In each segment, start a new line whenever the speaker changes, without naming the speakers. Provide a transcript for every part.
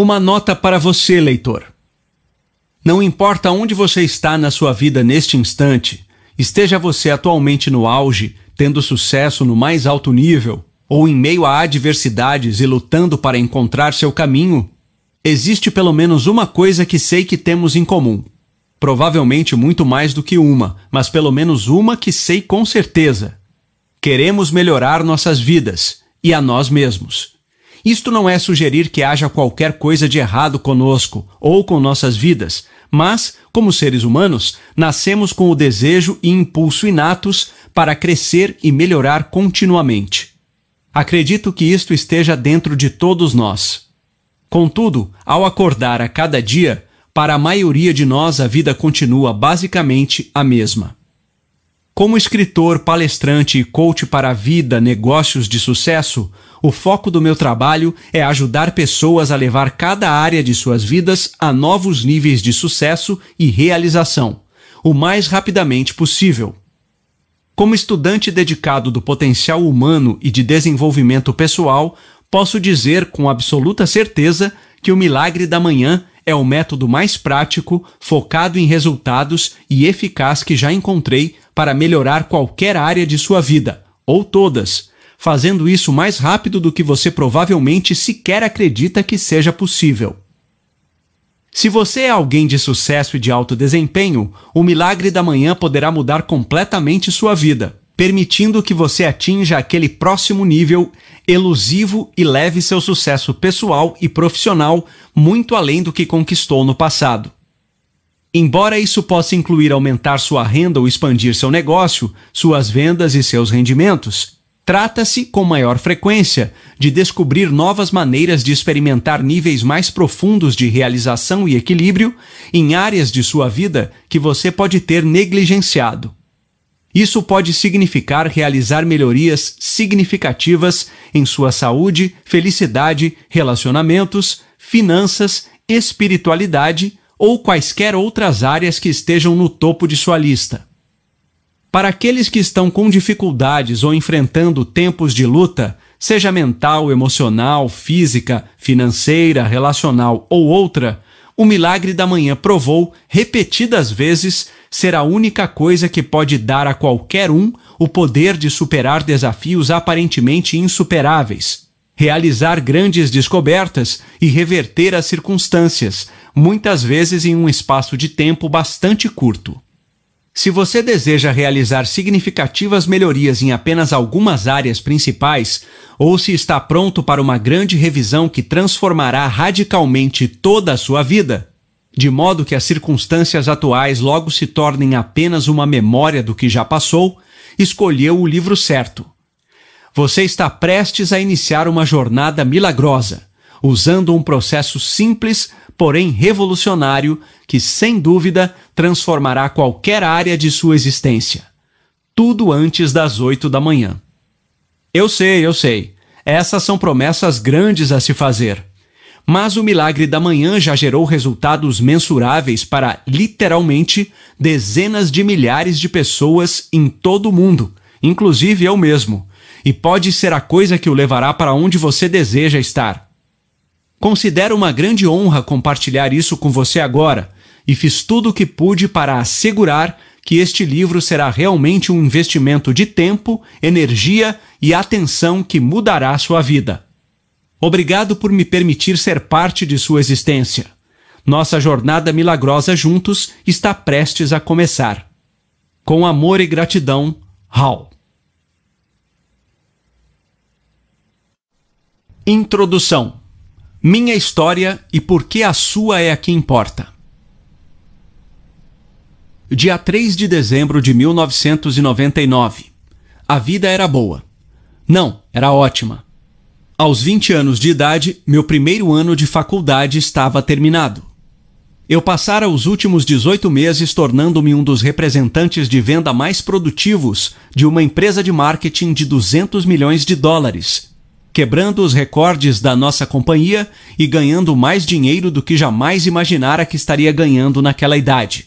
Uma nota para você, leitor. Não importa onde você está na sua vida neste instante, esteja você atualmente no auge, tendo sucesso no mais alto nível, ou em meio a adversidades e lutando para encontrar seu caminho, existe pelo menos uma coisa que sei que temos em comum. Provavelmente muito mais do que uma, mas pelo menos uma que sei com certeza. Queremos melhorar nossas vidas e a nós mesmos. Isto não é sugerir que haja qualquer coisa de errado conosco ou com nossas vidas, mas, como seres humanos, nascemos com o desejo e impulso inatos para crescer e melhorar continuamente. Acredito que isto esteja dentro de todos nós. Contudo, ao acordar a cada dia, para a maioria de nós a vida continua basicamente a mesma. Como escritor, palestrante e coach para a vida, negócios de sucesso, o foco do meu trabalho é ajudar pessoas a levar cada área de suas vidas a novos níveis de sucesso e realização, o mais rapidamente possível. Como estudante dedicado do potencial humano e de desenvolvimento pessoal, posso dizer com absoluta certeza que o milagre da manhã é o método mais prático, focado em resultados e eficaz que já encontrei para melhorar qualquer área de sua vida, ou todas, fazendo isso mais rápido do que você provavelmente sequer acredita que seja possível. Se você é alguém de sucesso e de alto desempenho, o milagre da manhã poderá mudar completamente sua vida permitindo que você atinja aquele próximo nível elusivo e leve seu sucesso pessoal e profissional muito além do que conquistou no passado. Embora isso possa incluir aumentar sua renda ou expandir seu negócio, suas vendas e seus rendimentos, trata-se, com maior frequência, de descobrir novas maneiras de experimentar níveis mais profundos de realização e equilíbrio em áreas de sua vida que você pode ter negligenciado. Isso pode significar realizar melhorias significativas em sua saúde, felicidade, relacionamentos, finanças, espiritualidade ou quaisquer outras áreas que estejam no topo de sua lista. Para aqueles que estão com dificuldades ou enfrentando tempos de luta, seja mental, emocional, física, financeira, relacional ou outra, o milagre da manhã provou, repetidas vezes, ser a única coisa que pode dar a qualquer um o poder de superar desafios aparentemente insuperáveis, realizar grandes descobertas e reverter as circunstâncias, muitas vezes em um espaço de tempo bastante curto. Se você deseja realizar significativas melhorias em apenas algumas áreas principais, ou se está pronto para uma grande revisão que transformará radicalmente toda a sua vida, de modo que as circunstâncias atuais logo se tornem apenas uma memória do que já passou, escolheu o livro certo. Você está prestes a iniciar uma jornada milagrosa, usando um processo simples porém revolucionário, que sem dúvida transformará qualquer área de sua existência. Tudo antes das oito da manhã. Eu sei, eu sei. Essas são promessas grandes a se fazer. Mas o milagre da manhã já gerou resultados mensuráveis para, literalmente, dezenas de milhares de pessoas em todo o mundo, inclusive eu mesmo. E pode ser a coisa que o levará para onde você deseja estar. Considero uma grande honra compartilhar isso com você agora e fiz tudo o que pude para assegurar que este livro será realmente um investimento de tempo, energia e atenção que mudará sua vida. Obrigado por me permitir ser parte de sua existência. Nossa jornada milagrosa juntos está prestes a começar. Com amor e gratidão, Hal. Introdução minha história e por que a sua é a que importa. Dia 3 de dezembro de 1999. A vida era boa. Não, era ótima. Aos 20 anos de idade, meu primeiro ano de faculdade estava terminado. Eu passara os últimos 18 meses tornando-me um dos representantes de venda mais produtivos de uma empresa de marketing de 200 milhões de dólares quebrando os recordes da nossa companhia e ganhando mais dinheiro do que jamais imaginara que estaria ganhando naquela idade.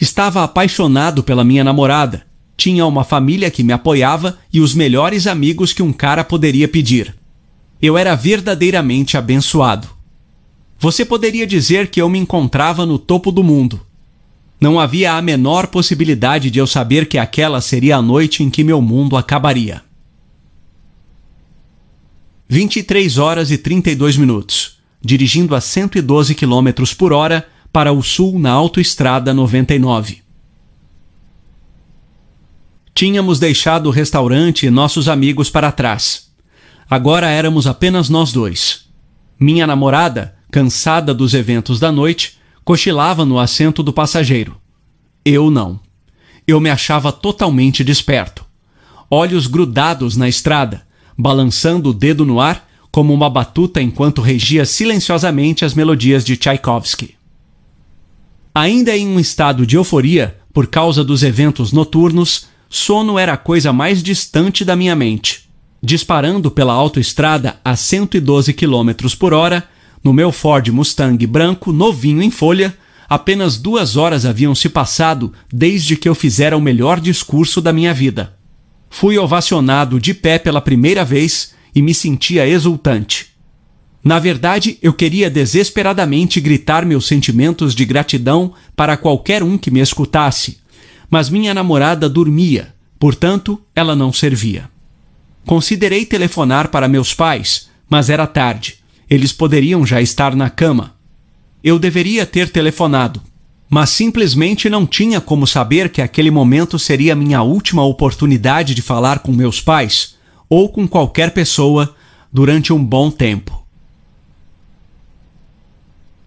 Estava apaixonado pela minha namorada, tinha uma família que me apoiava e os melhores amigos que um cara poderia pedir. Eu era verdadeiramente abençoado. Você poderia dizer que eu me encontrava no topo do mundo. Não havia a menor possibilidade de eu saber que aquela seria a noite em que meu mundo acabaria. 23 horas e 32 minutos, dirigindo a 112 km por hora para o sul na Autoestrada 99. Tínhamos deixado o restaurante e nossos amigos para trás. Agora éramos apenas nós dois. Minha namorada, cansada dos eventos da noite, cochilava no assento do passageiro. Eu não. Eu me achava totalmente desperto. Olhos grudados na estrada, balançando o dedo no ar como uma batuta enquanto regia silenciosamente as melodias de Tchaikovsky. Ainda em um estado de euforia por causa dos eventos noturnos, sono era a coisa mais distante da minha mente. Disparando pela autoestrada a 112 km por hora, no meu Ford Mustang branco novinho em folha, apenas duas horas haviam se passado desde que eu fizera o melhor discurso da minha vida. Fui ovacionado de pé pela primeira vez e me sentia exultante. Na verdade, eu queria desesperadamente gritar meus sentimentos de gratidão para qualquer um que me escutasse, mas minha namorada dormia, portanto, ela não servia. Considerei telefonar para meus pais, mas era tarde. Eles poderiam já estar na cama. Eu deveria ter telefonado, mas simplesmente não tinha como saber que aquele momento seria minha última oportunidade de falar com meus pais ou com qualquer pessoa durante um bom tempo.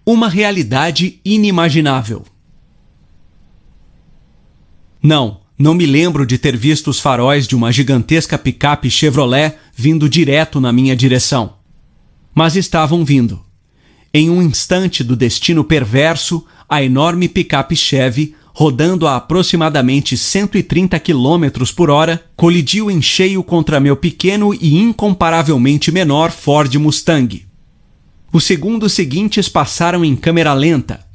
Uma realidade inimaginável. Não, não me lembro de ter visto os faróis de uma gigantesca picape Chevrolet vindo direto na minha direção. Mas estavam vindo. Em um instante do destino perverso, a enorme picape Chevy, rodando a aproximadamente 130 km por hora, colidiu em cheio contra meu pequeno e incomparavelmente menor Ford Mustang. Os segundos seguintes passaram em câmera lenta.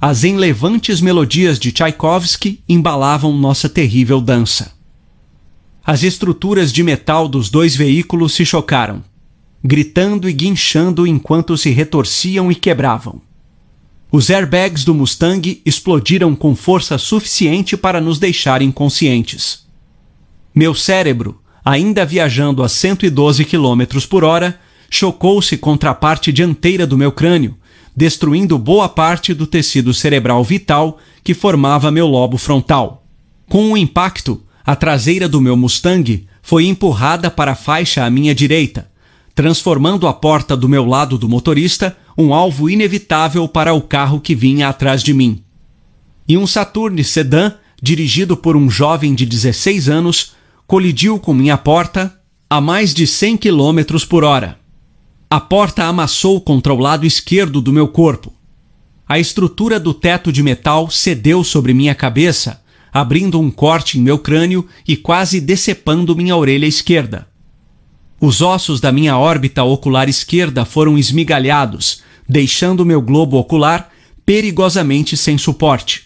As enlevantes melodias de Tchaikovsky embalavam nossa terrível dança. As estruturas de metal dos dois veículos se chocaram, gritando e guinchando enquanto se retorciam e quebravam. Os airbags do Mustang explodiram com força suficiente para nos deixar inconscientes. Meu cérebro, ainda viajando a 112 km por hora, chocou-se contra a parte dianteira do meu crânio, destruindo boa parte do tecido cerebral vital que formava meu lobo frontal. Com o impacto, a traseira do meu Mustang foi empurrada para a faixa à minha direita, transformando a porta do meu lado do motorista um alvo inevitável para o carro que vinha atrás de mim. E um Saturn sedã, dirigido por um jovem de 16 anos, colidiu com minha porta a mais de 100 km por hora. A porta amassou contra o lado esquerdo do meu corpo. A estrutura do teto de metal cedeu sobre minha cabeça, abrindo um corte em meu crânio e quase decepando minha orelha esquerda. Os ossos da minha órbita ocular esquerda foram esmigalhados, deixando meu globo ocular perigosamente sem suporte.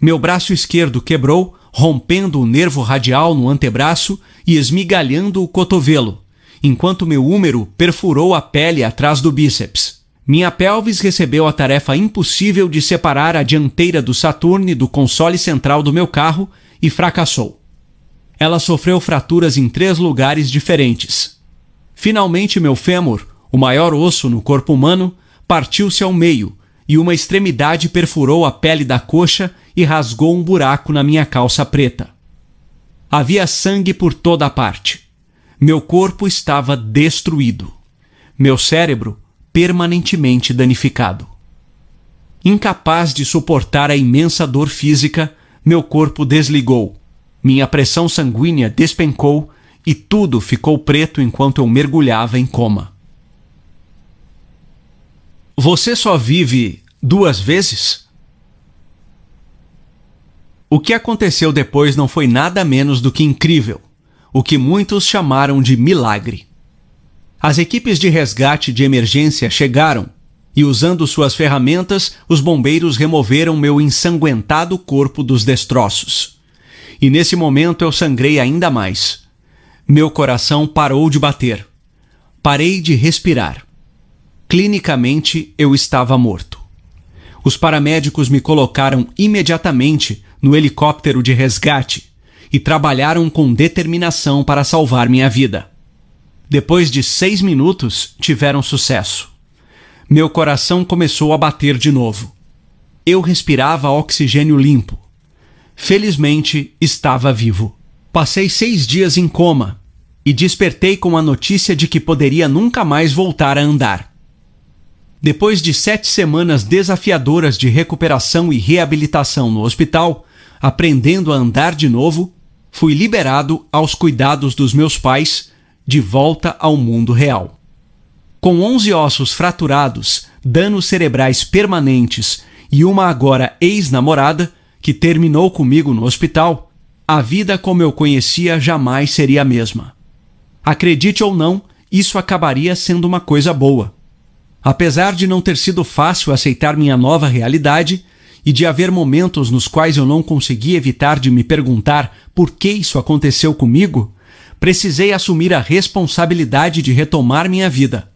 Meu braço esquerdo quebrou, rompendo o nervo radial no antebraço e esmigalhando o cotovelo, enquanto meu húmero perfurou a pele atrás do bíceps. Minha pelvis recebeu a tarefa impossível de separar a dianteira do Saturne do console central do meu carro e fracassou ela sofreu fraturas em três lugares diferentes. Finalmente, meu fêmur, o maior osso no corpo humano, partiu-se ao meio e uma extremidade perfurou a pele da coxa e rasgou um buraco na minha calça preta. Havia sangue por toda a parte. Meu corpo estava destruído. Meu cérebro permanentemente danificado. Incapaz de suportar a imensa dor física, meu corpo desligou minha pressão sanguínea despencou e tudo ficou preto enquanto eu mergulhava em coma. Você só vive duas vezes? O que aconteceu depois não foi nada menos do que incrível, o que muitos chamaram de milagre. As equipes de resgate de emergência chegaram e, usando suas ferramentas, os bombeiros removeram meu ensanguentado corpo dos destroços e nesse momento eu sangrei ainda mais. Meu coração parou de bater. Parei de respirar. Clinicamente, eu estava morto. Os paramédicos me colocaram imediatamente no helicóptero de resgate e trabalharam com determinação para salvar minha vida. Depois de seis minutos, tiveram sucesso. Meu coração começou a bater de novo. Eu respirava oxigênio limpo. Felizmente, estava vivo. Passei seis dias em coma e despertei com a notícia de que poderia nunca mais voltar a andar. Depois de sete semanas desafiadoras de recuperação e reabilitação no hospital, aprendendo a andar de novo, fui liberado aos cuidados dos meus pais, de volta ao mundo real. Com 11 ossos fraturados, danos cerebrais permanentes e uma agora ex-namorada, que terminou comigo no hospital, a vida como eu conhecia jamais seria a mesma. Acredite ou não, isso acabaria sendo uma coisa boa. Apesar de não ter sido fácil aceitar minha nova realidade e de haver momentos nos quais eu não consegui evitar de me perguntar por que isso aconteceu comigo, precisei assumir a responsabilidade de retomar minha vida.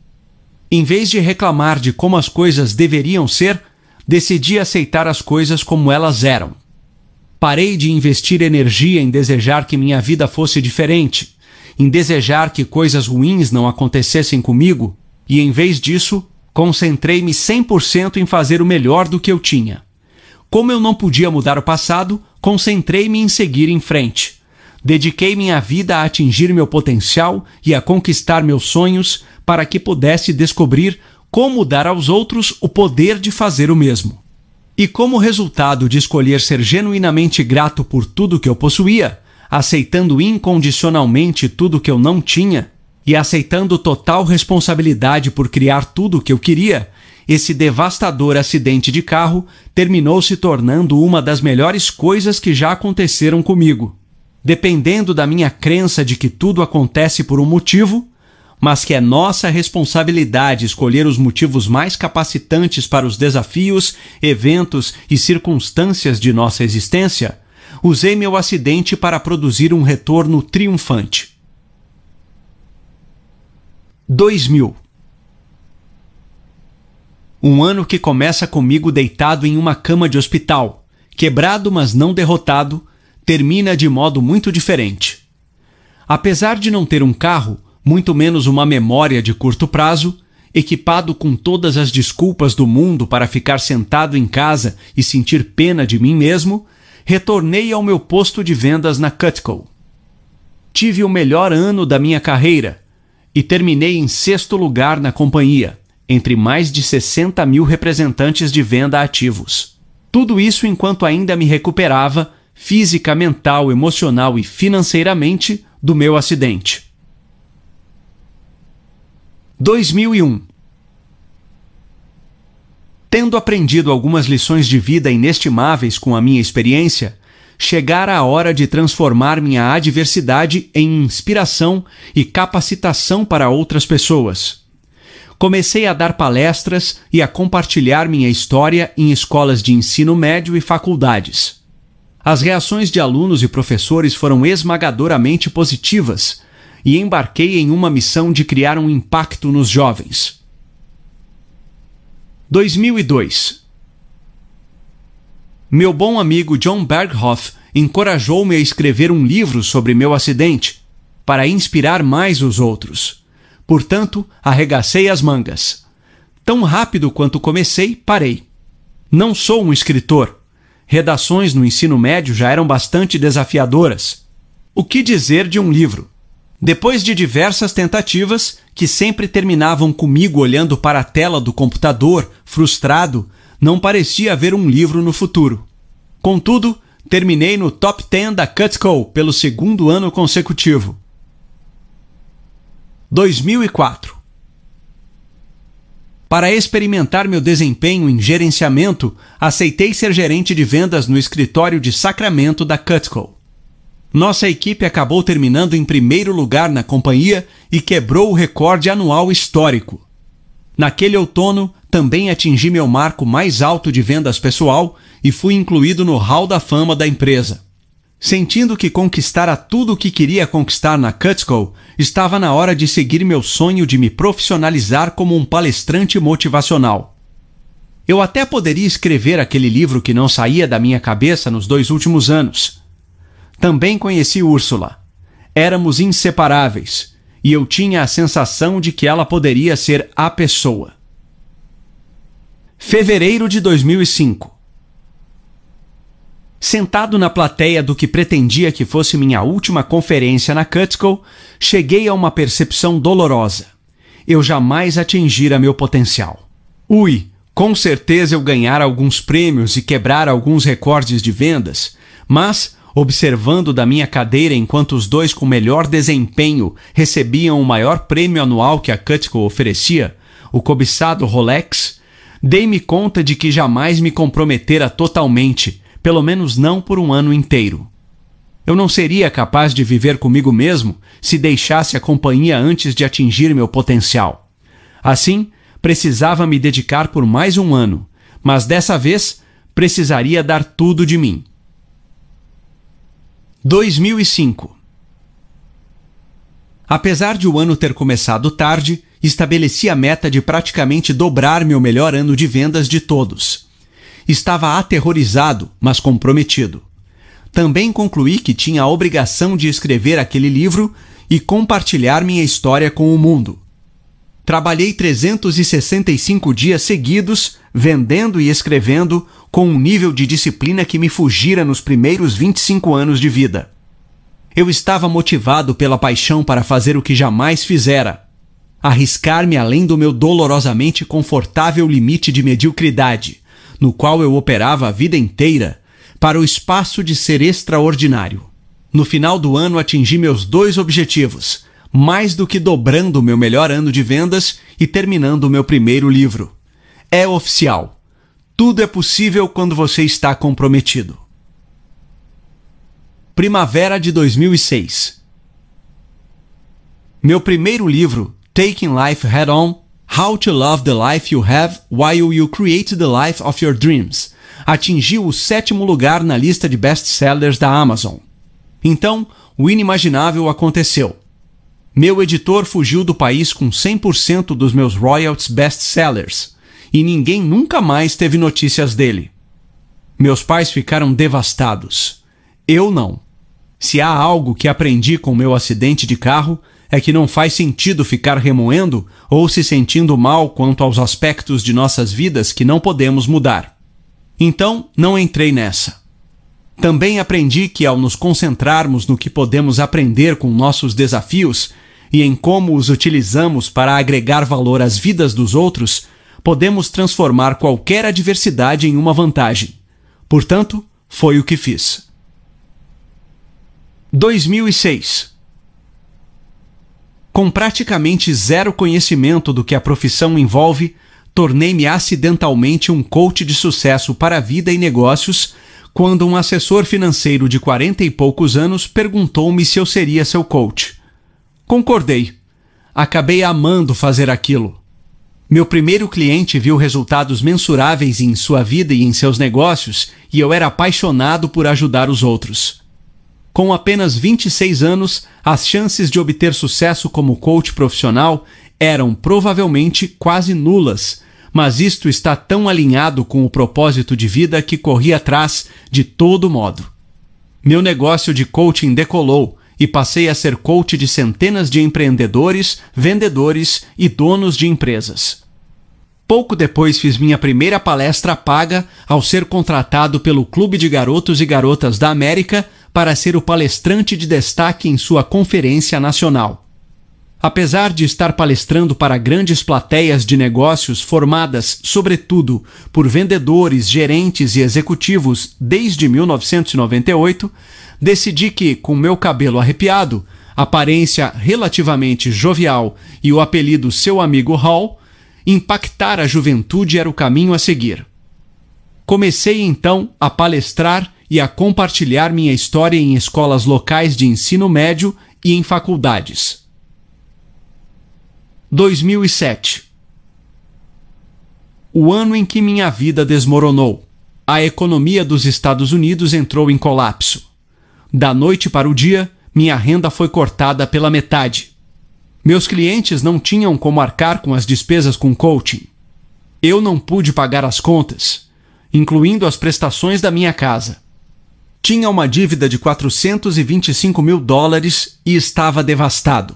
Em vez de reclamar de como as coisas deveriam ser, decidi aceitar as coisas como elas eram. Parei de investir energia em desejar que minha vida fosse diferente, em desejar que coisas ruins não acontecessem comigo, e em vez disso, concentrei-me 100% em fazer o melhor do que eu tinha. Como eu não podia mudar o passado, concentrei-me em seguir em frente. Dediquei minha vida a atingir meu potencial e a conquistar meus sonhos para que pudesse descobrir como dar aos outros o poder de fazer o mesmo. E como resultado de escolher ser genuinamente grato por tudo que eu possuía, aceitando incondicionalmente tudo que eu não tinha e aceitando total responsabilidade por criar tudo o que eu queria, esse devastador acidente de carro terminou se tornando uma das melhores coisas que já aconteceram comigo. Dependendo da minha crença de que tudo acontece por um motivo, mas que é nossa responsabilidade escolher os motivos mais capacitantes para os desafios, eventos e circunstâncias de nossa existência, usei meu acidente para produzir um retorno triunfante. 2000 Um ano que começa comigo deitado em uma cama de hospital, quebrado mas não derrotado, termina de modo muito diferente. Apesar de não ter um carro, muito menos uma memória de curto prazo, equipado com todas as desculpas do mundo para ficar sentado em casa e sentir pena de mim mesmo, retornei ao meu posto de vendas na Cutco. Tive o melhor ano da minha carreira e terminei em sexto lugar na companhia, entre mais de 60 mil representantes de venda ativos. Tudo isso enquanto ainda me recuperava física, mental, emocional e financeiramente do meu acidente. 2001 Tendo aprendido algumas lições de vida inestimáveis com a minha experiência, chegara a hora de transformar minha adversidade em inspiração e capacitação para outras pessoas. Comecei a dar palestras e a compartilhar minha história em escolas de ensino médio e faculdades. As reações de alunos e professores foram esmagadoramente positivas e embarquei em uma missão de criar um impacto nos jovens. 2002 Meu bom amigo John Berghoff encorajou-me a escrever um livro sobre meu acidente, para inspirar mais os outros. Portanto, arregacei as mangas. Tão rápido quanto comecei, parei. Não sou um escritor. Redações no ensino médio já eram bastante desafiadoras. O que dizer de um livro? Depois de diversas tentativas, que sempre terminavam comigo olhando para a tela do computador, frustrado, não parecia haver um livro no futuro. Contudo, terminei no top 10 da Cutco pelo segundo ano consecutivo. 2004 Para experimentar meu desempenho em gerenciamento, aceitei ser gerente de vendas no escritório de Sacramento da Cutco. Nossa equipe acabou terminando em primeiro lugar na companhia e quebrou o recorde anual histórico. Naquele outono, também atingi meu marco mais alto de vendas pessoal e fui incluído no Hall da Fama da empresa. Sentindo que conquistara tudo o que queria conquistar na Cutco, estava na hora de seguir meu sonho de me profissionalizar como um palestrante motivacional. Eu até poderia escrever aquele livro que não saía da minha cabeça nos dois últimos anos. Também conheci Úrsula. Éramos inseparáveis e eu tinha a sensação de que ela poderia ser a pessoa. Fevereiro de 2005 Sentado na plateia do que pretendia que fosse minha última conferência na Cutco, cheguei a uma percepção dolorosa. Eu jamais atingira meu potencial. Ui, com certeza eu ganhara alguns prêmios e quebrara alguns recordes de vendas, mas, observando da minha cadeira enquanto os dois com melhor desempenho recebiam o maior prêmio anual que a Cutco oferecia, o cobiçado Rolex, dei-me conta de que jamais me comprometera totalmente pelo menos não por um ano inteiro. Eu não seria capaz de viver comigo mesmo se deixasse a companhia antes de atingir meu potencial. Assim, precisava me dedicar por mais um ano, mas dessa vez precisaria dar tudo de mim. 2005 Apesar de o ano ter começado tarde, estabeleci a meta de praticamente dobrar meu melhor ano de vendas de todos. Estava aterrorizado, mas comprometido. Também concluí que tinha a obrigação de escrever aquele livro e compartilhar minha história com o mundo. Trabalhei 365 dias seguidos, vendendo e escrevendo, com um nível de disciplina que me fugira nos primeiros 25 anos de vida. Eu estava motivado pela paixão para fazer o que jamais fizera: arriscar-me além do meu dolorosamente confortável limite de mediocridade no qual eu operava a vida inteira, para o espaço de ser extraordinário. No final do ano atingi meus dois objetivos, mais do que dobrando meu melhor ano de vendas e terminando o meu primeiro livro. É oficial. Tudo é possível quando você está comprometido. Primavera de 2006. Meu primeiro livro, Taking Life Head On, How to Love the Life You Have While You Create the Life of Your Dreams atingiu o sétimo lugar na lista de best-sellers da Amazon. Então, o inimaginável aconteceu. Meu editor fugiu do país com 100% dos meus royalties best-sellers e ninguém nunca mais teve notícias dele. Meus pais ficaram devastados. Eu não. Se há algo que aprendi com meu acidente de carro, é que não faz sentido ficar remoendo ou se sentindo mal quanto aos aspectos de nossas vidas que não podemos mudar. Então, não entrei nessa. Também aprendi que ao nos concentrarmos no que podemos aprender com nossos desafios e em como os utilizamos para agregar valor às vidas dos outros, podemos transformar qualquer adversidade em uma vantagem. Portanto, foi o que fiz. 2006 com praticamente zero conhecimento do que a profissão envolve, tornei-me acidentalmente um coach de sucesso para a vida e negócios quando um assessor financeiro de quarenta e poucos anos perguntou-me se eu seria seu coach. Concordei. Acabei amando fazer aquilo. Meu primeiro cliente viu resultados mensuráveis em sua vida e em seus negócios e eu era apaixonado por ajudar os outros. Com apenas 26 anos, as chances de obter sucesso como coach profissional eram provavelmente quase nulas, mas isto está tão alinhado com o propósito de vida que corri atrás de todo modo. Meu negócio de coaching decolou e passei a ser coach de centenas de empreendedores, vendedores e donos de empresas. Pouco depois fiz minha primeira palestra paga ao ser contratado pelo Clube de Garotos e Garotas da América para ser o palestrante de destaque em sua conferência nacional. Apesar de estar palestrando para grandes plateias de negócios formadas, sobretudo, por vendedores, gerentes e executivos desde 1998, decidi que, com meu cabelo arrepiado, aparência relativamente jovial e o apelido Seu Amigo Hall, impactar a juventude era o caminho a seguir. Comecei então a palestrar e a compartilhar minha história em escolas locais de ensino médio e em faculdades. 2007 O ano em que minha vida desmoronou. A economia dos Estados Unidos entrou em colapso. Da noite para o dia, minha renda foi cortada pela metade. Meus clientes não tinham como arcar com as despesas com coaching. Eu não pude pagar as contas, incluindo as prestações da minha casa. Tinha uma dívida de 425 mil dólares e estava devastado.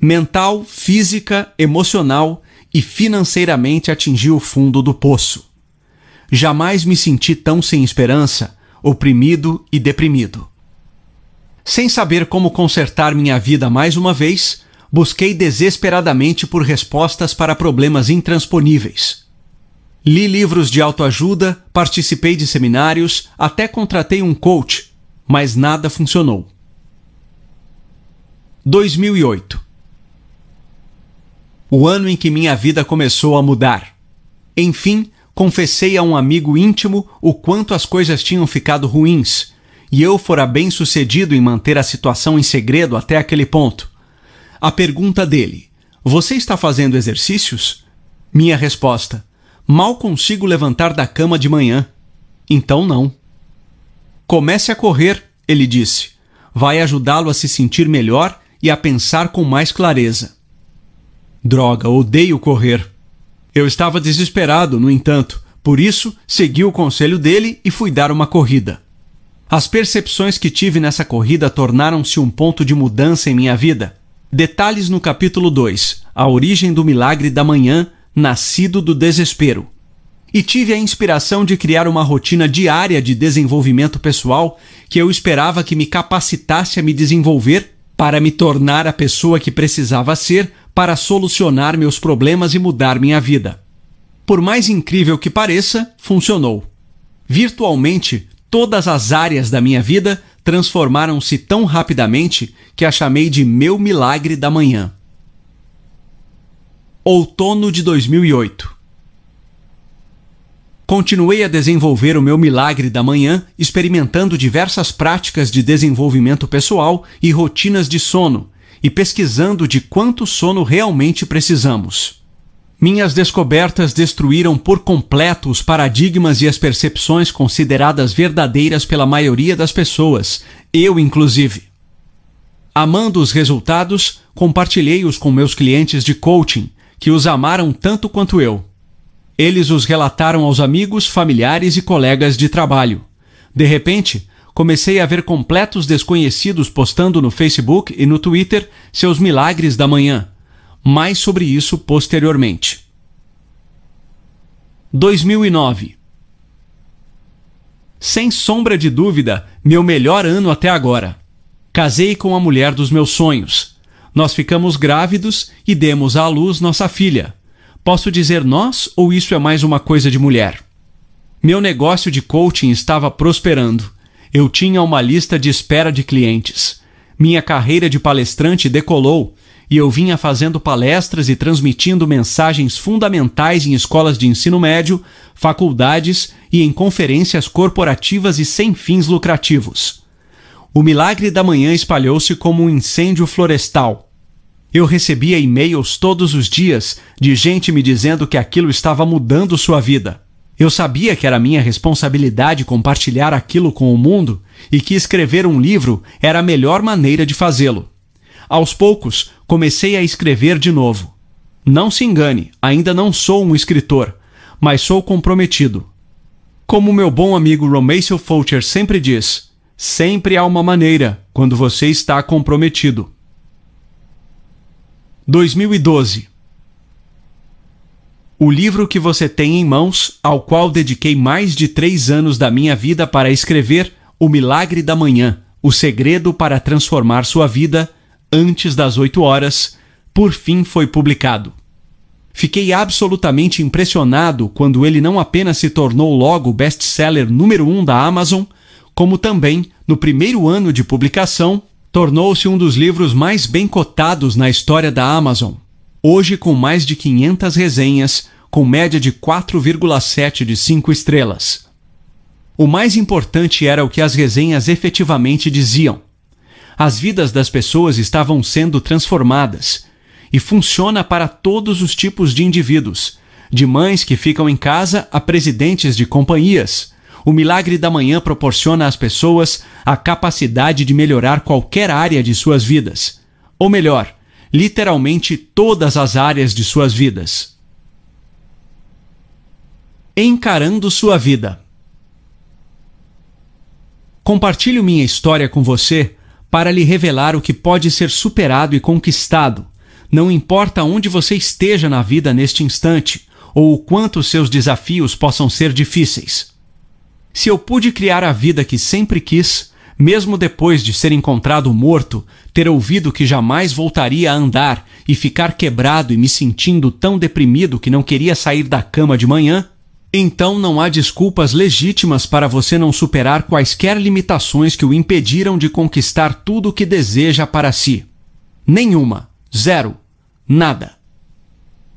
Mental, física, emocional e financeiramente atingi o fundo do poço. Jamais me senti tão sem esperança, oprimido e deprimido. Sem saber como consertar minha vida mais uma vez, busquei desesperadamente por respostas para problemas intransponíveis. Li livros de autoajuda, participei de seminários, até contratei um coach, mas nada funcionou. 2008 O ano em que minha vida começou a mudar. Enfim, confessei a um amigo íntimo o quanto as coisas tinham ficado ruins, e eu fora bem sucedido em manter a situação em segredo até aquele ponto. A pergunta dele: Você está fazendo exercícios? Minha resposta: Mal consigo levantar da cama de manhã. Então não. Comece a correr, ele disse. Vai ajudá-lo a se sentir melhor e a pensar com mais clareza. Droga, odeio correr. Eu estava desesperado, no entanto, por isso segui o conselho dele e fui dar uma corrida. As percepções que tive nessa corrida tornaram-se um ponto de mudança em minha vida. Detalhes no capítulo 2 A origem do milagre da manhã nascido do desespero. E tive a inspiração de criar uma rotina diária de desenvolvimento pessoal que eu esperava que me capacitasse a me desenvolver para me tornar a pessoa que precisava ser para solucionar meus problemas e mudar minha vida. Por mais incrível que pareça, funcionou. Virtualmente, todas as áreas da minha vida transformaram-se tão rapidamente que a chamei de meu milagre da manhã. Outono de 2008. Continuei a desenvolver o meu milagre da manhã, experimentando diversas práticas de desenvolvimento pessoal e rotinas de sono, e pesquisando de quanto sono realmente precisamos. Minhas descobertas destruíram por completo os paradigmas e as percepções consideradas verdadeiras pela maioria das pessoas, eu inclusive. Amando os resultados, compartilhei-os com meus clientes de coaching que os amaram tanto quanto eu. Eles os relataram aos amigos, familiares e colegas de trabalho. De repente, comecei a ver completos desconhecidos postando no Facebook e no Twitter seus milagres da manhã. Mais sobre isso posteriormente. 2009 Sem sombra de dúvida, meu melhor ano até agora. Casei com a mulher dos meus sonhos nós ficamos grávidos e demos à luz nossa filha. Posso dizer nós ou isso é mais uma coisa de mulher? Meu negócio de coaching estava prosperando. Eu tinha uma lista de espera de clientes. Minha carreira de palestrante decolou e eu vinha fazendo palestras e transmitindo mensagens fundamentais em escolas de ensino médio, faculdades e em conferências corporativas e sem fins lucrativos. O milagre da manhã espalhou-se como um incêndio florestal eu recebia e-mails todos os dias de gente me dizendo que aquilo estava mudando sua vida. Eu sabia que era minha responsabilidade compartilhar aquilo com o mundo e que escrever um livro era a melhor maneira de fazê-lo. Aos poucos, comecei a escrever de novo. Não se engane, ainda não sou um escritor, mas sou comprometido. Como meu bom amigo Romacio Fulcher sempre diz, sempre há uma maneira quando você está comprometido. 2012 O livro que você tem em mãos, ao qual dediquei mais de três anos da minha vida para escrever O Milagre da Manhã O Segredo para Transformar Sua Vida antes das oito horas, por fim foi publicado. Fiquei absolutamente impressionado quando ele não apenas se tornou logo best-seller número um da Amazon, como também, no primeiro ano de publicação, tornou-se um dos livros mais bem cotados na história da Amazon. Hoje, com mais de 500 resenhas, com média de 4,7 de 5 estrelas. O mais importante era o que as resenhas efetivamente diziam. As vidas das pessoas estavam sendo transformadas e funciona para todos os tipos de indivíduos, de mães que ficam em casa a presidentes de companhias, O milagre da manhã proporciona às pessoas a capacidade de melhorar qualquer área de suas vidas. Ou melhor, literalmente todas as áreas de suas vidas. Encarando sua vida. Compartilho minha história com você para lhe revelar o que pode ser superado e conquistado, não importa onde você esteja na vida neste instante ou o quanto seus desafios possam ser difíceis. Se eu pude criar a vida que sempre quis, mesmo depois de ser encontrado morto, ter ouvido que jamais voltaria a andar e ficar quebrado e me sentindo tão deprimido que não queria sair da cama de manhã, então não há desculpas legítimas para você não superar quaisquer limitações que o impediram de conquistar tudo o que deseja para si. Nenhuma. Zero. Nada.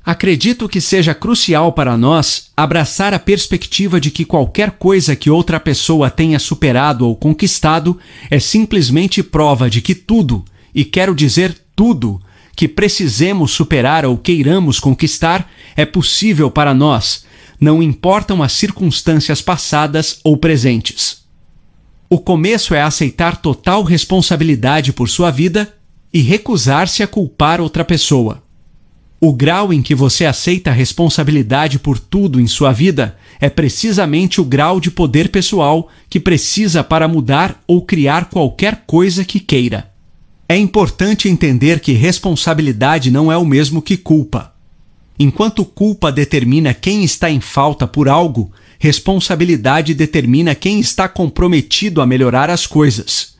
Acredito que seja crucial para nós abraçar a perspectiva de que qualquer coisa que outra pessoa tenha superado ou conquistado é simplesmente prova de que tudo, e quero dizer tudo, que precisemos superar ou queiramos conquistar é possível para nós, não importam as circunstâncias passadas ou presentes. O começo é aceitar total responsabilidade por sua vida e recusar-se a culpar outra pessoa. O grau em que você aceita a responsabilidade por tudo em sua vida é precisamente o grau de poder pessoal que precisa para mudar ou criar qualquer coisa que queira. É importante entender que responsabilidade não é o mesmo que culpa. Enquanto culpa determina quem está em falta por algo, responsabilidade determina quem está comprometido a melhorar as coisas.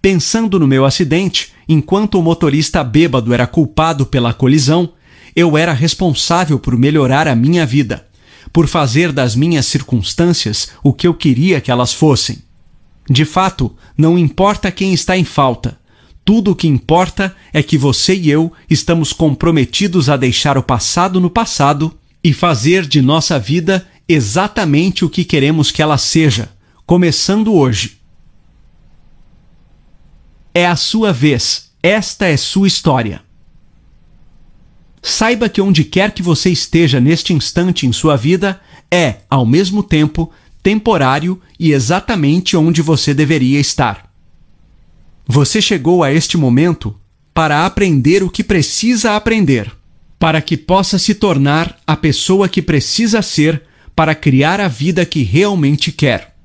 Pensando no meu acidente, enquanto o motorista bêbado era culpado pela colisão, eu era responsável por melhorar a minha vida, por fazer das minhas circunstâncias o que eu queria que elas fossem. De fato, não importa quem está em falta. Tudo o que importa é que você e eu estamos comprometidos a deixar o passado no passado e fazer de nossa vida exatamente o que queremos que ela seja, começando hoje. É a sua vez, esta é sua história. Saiba que onde quer que você esteja neste instante em sua vida é, ao mesmo tempo, temporário e exatamente onde você deveria estar. Você chegou a este momento para aprender o que precisa aprender, para que possa se tornar a pessoa que precisa ser para criar a vida que realmente quer.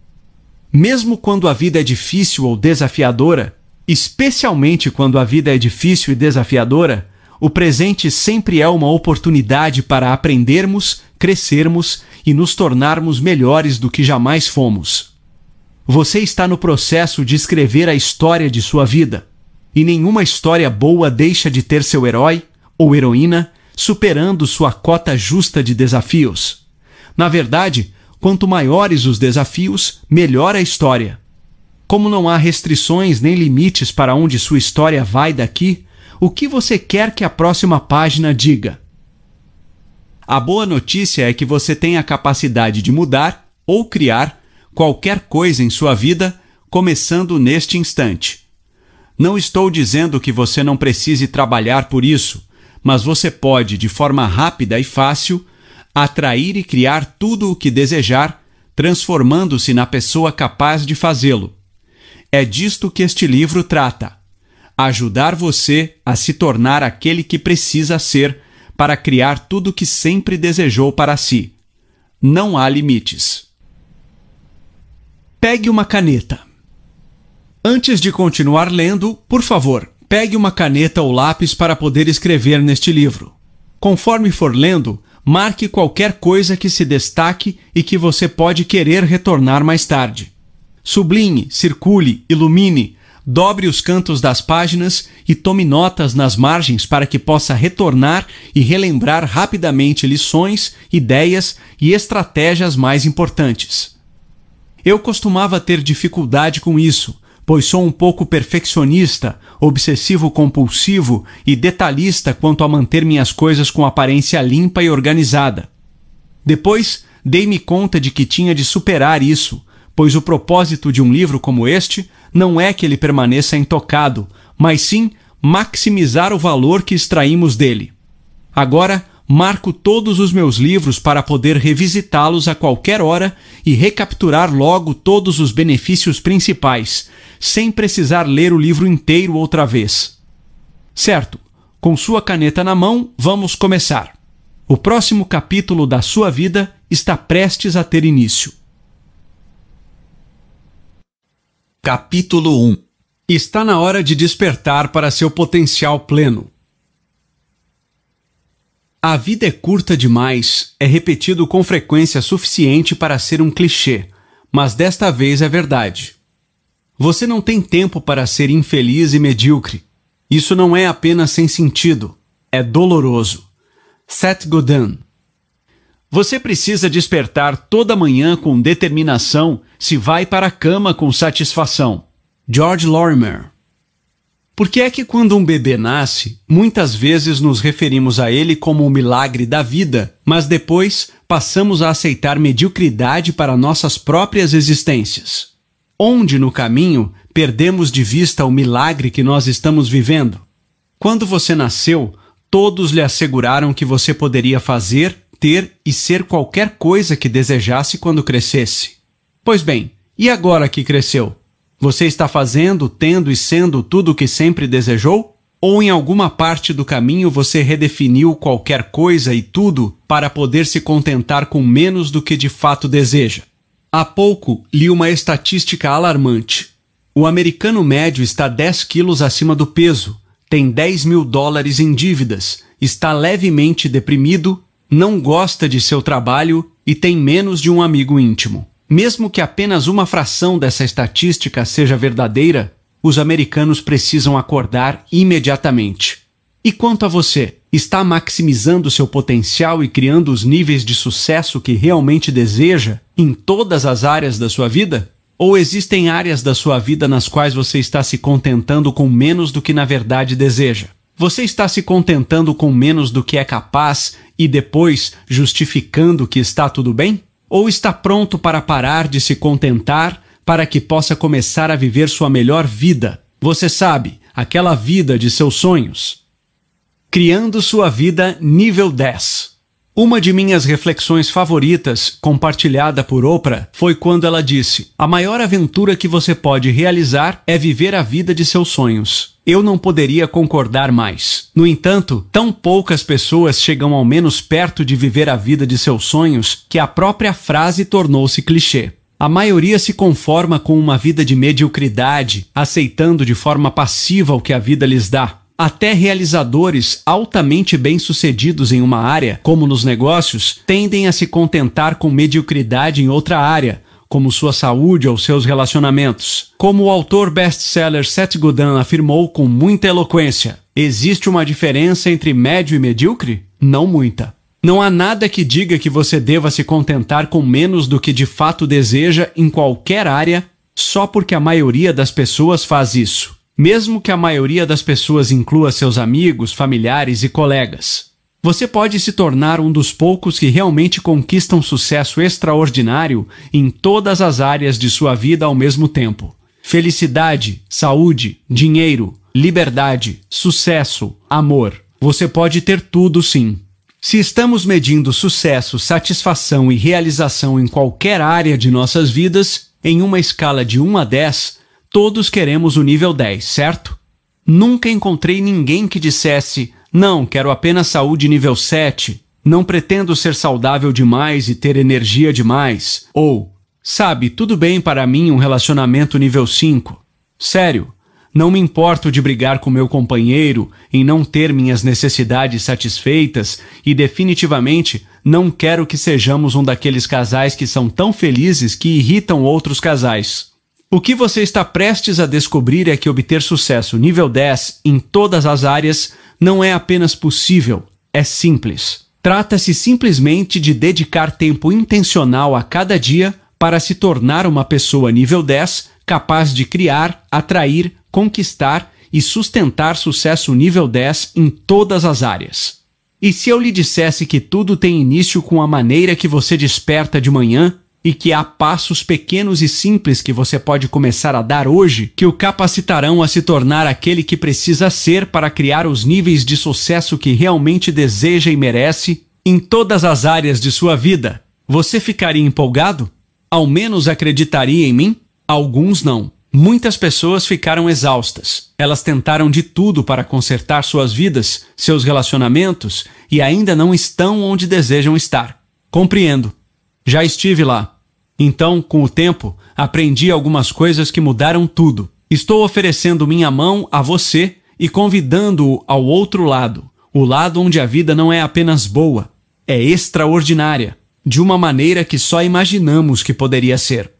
Mesmo quando a vida é difícil ou desafiadora, especialmente quando a vida é difícil e desafiadora, o presente sempre é uma oportunidade para aprendermos, crescermos e nos tornarmos melhores do que jamais fomos. Você está no processo de escrever a história de sua vida, e nenhuma história boa deixa de ter seu herói ou heroína superando sua cota justa de desafios. Na verdade, quanto maiores os desafios, melhor a história. Como não há restrições nem limites para onde sua história vai daqui, o que você quer que a próxima página diga. A boa notícia é que você tem a capacidade de mudar ou criar qualquer coisa em sua vida, começando neste instante. Não estou dizendo que você não precise trabalhar por isso, mas você pode, de forma rápida e fácil, atrair e criar tudo o que desejar, transformando-se na pessoa capaz de fazê-lo. É disto que este livro trata ajudar você a se tornar aquele que precisa ser para criar tudo o que sempre desejou para si. Não há limites. Pegue uma caneta. Antes de continuar lendo, por favor, pegue uma caneta ou lápis para poder escrever neste livro. Conforme for lendo, marque qualquer coisa que se destaque e que você pode querer retornar mais tarde. Sublinhe, circule, ilumine, dobre os cantos das páginas e tome notas nas margens para que possa retornar e relembrar rapidamente lições, ideias e estratégias mais importantes. Eu costumava ter dificuldade com isso, pois sou um pouco perfeccionista, obsessivo-compulsivo e detalhista quanto a manter minhas coisas com aparência limpa e organizada. Depois, dei-me conta de que tinha de superar isso, pois o propósito de um livro como este não é que ele permaneça intocado, mas sim maximizar o valor que extraímos dele. Agora, Marco todos os meus livros para poder revisitá-los a qualquer hora e recapturar logo todos os benefícios principais, sem precisar ler o livro inteiro outra vez. Certo, com sua caneta na mão, vamos começar. O próximo capítulo da sua vida está prestes a ter início. Capítulo 1 Está na hora de despertar para seu potencial pleno. A vida é curta demais é repetido com frequência suficiente para ser um clichê, mas desta vez é verdade. Você não tem tempo para ser infeliz e medíocre. Isso não é apenas sem sentido, é doloroso. Seth Godin. Você precisa despertar toda manhã com determinação se vai para a cama com satisfação. George Lorimer. Por que é que quando um bebê nasce, muitas vezes nos referimos a ele como o milagre da vida, mas depois passamos a aceitar mediocridade para nossas próprias existências? Onde no caminho perdemos de vista o milagre que nós estamos vivendo? Quando você nasceu, todos lhe asseguraram que você poderia fazer, ter e ser qualquer coisa que desejasse quando crescesse. Pois bem, e agora que cresceu? Você está fazendo, tendo e sendo tudo o que sempre desejou? Ou em alguma parte do caminho você redefiniu qualquer coisa e tudo para poder se contentar com menos do que de fato deseja? Há pouco li uma estatística alarmante. O americano médio está 10 quilos acima do peso, tem 10 mil dólares em dívidas, está levemente deprimido, não gosta de seu trabalho e tem menos de um amigo íntimo. Mesmo que apenas uma fração dessa estatística seja verdadeira, os americanos precisam acordar imediatamente. E quanto a você, está maximizando seu potencial e criando os níveis de sucesso que realmente deseja em todas as áreas da sua vida? Ou existem áreas da sua vida nas quais você está se contentando com menos do que na verdade deseja? Você está se contentando com menos do que é capaz e depois justificando que está tudo bem? Ou está pronto para parar de se contentar para que possa começar a viver sua melhor vida? Você sabe, aquela vida de seus sonhos. Criando sua vida nível 10. Uma de minhas reflexões favoritas, compartilhada por Oprah, foi quando ela disse: A maior aventura que você pode realizar é viver a vida de seus sonhos. Eu não poderia concordar mais. No entanto, tão poucas pessoas chegam ao menos perto de viver a vida de seus sonhos que a própria frase tornou-se clichê. A maioria se conforma com uma vida de mediocridade, aceitando de forma passiva o que a vida lhes dá. Até realizadores altamente bem-sucedidos em uma área, como nos negócios, tendem a se contentar com mediocridade em outra área, como sua saúde ou seus relacionamentos. Como o autor best-seller Seth Godin afirmou com muita eloquência, existe uma diferença entre médio e medíocre? Não muita. Não há nada que diga que você deva se contentar com menos do que de fato deseja em qualquer área só porque a maioria das pessoas faz isso mesmo que a maioria das pessoas inclua seus amigos, familiares e colegas. Você pode se tornar um dos poucos que realmente conquistam sucesso extraordinário em todas as áreas de sua vida ao mesmo tempo. Felicidade, saúde, dinheiro, liberdade, sucesso, amor. Você pode ter tudo sim. Se estamos medindo sucesso, satisfação e realização em qualquer área de nossas vidas, em uma escala de 1 a 10, Todos queremos o nível 10, certo? Nunca encontrei ninguém que dissesse: não, quero apenas saúde nível 7, não pretendo ser saudável demais e ter energia demais, ou, sabe, tudo bem para mim um relacionamento nível 5. Sério, não me importo de brigar com meu companheiro em não ter minhas necessidades satisfeitas e definitivamente não quero que sejamos um daqueles casais que são tão felizes que irritam outros casais. O que você está prestes a descobrir é que obter sucesso nível 10 em todas as áreas não é apenas possível, é simples. Trata-se simplesmente de dedicar tempo intencional a cada dia para se tornar uma pessoa nível 10 capaz de criar, atrair, conquistar e sustentar sucesso nível 10 em todas as áreas. E se eu lhe dissesse que tudo tem início com a maneira que você desperta de manhã, e que há passos pequenos e simples que você pode começar a dar hoje que o capacitarão a se tornar aquele que precisa ser para criar os níveis de sucesso que realmente deseja e merece em todas as áreas de sua vida. Você ficaria empolgado? Ao menos acreditaria em mim? Alguns não. Muitas pessoas ficaram exaustas. Elas tentaram de tudo para consertar suas vidas, seus relacionamentos e ainda não estão onde desejam estar. Compreendo. Já estive lá. Então, com o tempo, aprendi algumas coisas que mudaram tudo. Estou oferecendo minha mão a você e convidando-o ao outro lado, o lado onde a vida não é apenas boa, é extraordinária, de uma maneira que só imaginamos que poderia ser.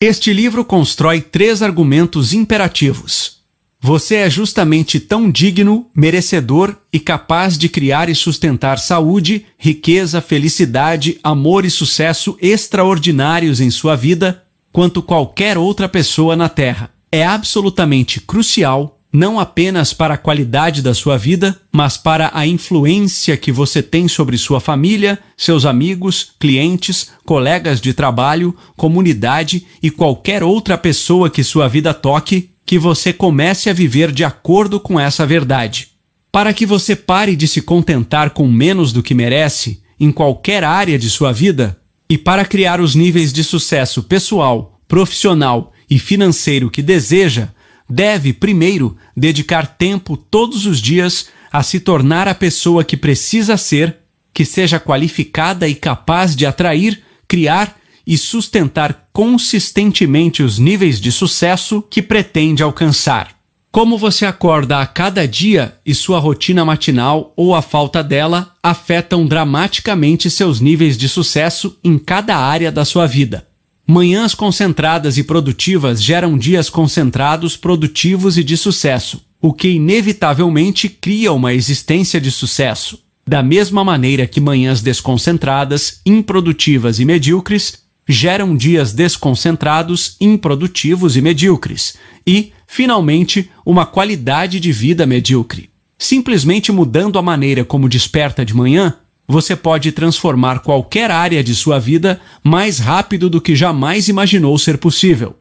Este livro constrói três argumentos imperativos. Você é justamente tão digno, merecedor e capaz de criar e sustentar saúde, riqueza, felicidade, amor e sucesso extraordinários em sua vida quanto qualquer outra pessoa na Terra. É absolutamente crucial não apenas para a qualidade da sua vida, mas para a influência que você tem sobre sua família, seus amigos, clientes, colegas de trabalho, comunidade e qualquer outra pessoa que sua vida toque que você comece a viver de acordo com essa verdade. Para que você pare de se contentar com menos do que merece em qualquer área de sua vida e para criar os níveis de sucesso pessoal, profissional e financeiro que deseja, deve, primeiro, dedicar tempo todos os dias a se tornar a pessoa que precisa ser, que seja qualificada e capaz de atrair, criar e sustentar consistentemente os níveis de sucesso que pretende alcançar. Como você acorda a cada dia e sua rotina matinal ou a falta dela afetam dramaticamente seus níveis de sucesso em cada área da sua vida. Manhãs concentradas e produtivas geram dias concentrados, produtivos e de sucesso, o que inevitavelmente cria uma existência de sucesso. Da mesma maneira que manhãs desconcentradas, improdutivas e medíocres geram dias desconcentrados, improdutivos e medíocres, e, finalmente, uma qualidade de vida medíocre. Simplesmente mudando a maneira como desperta de manhã, você pode transformar qualquer área de sua vida mais rápido do que jamais imaginou ser possível.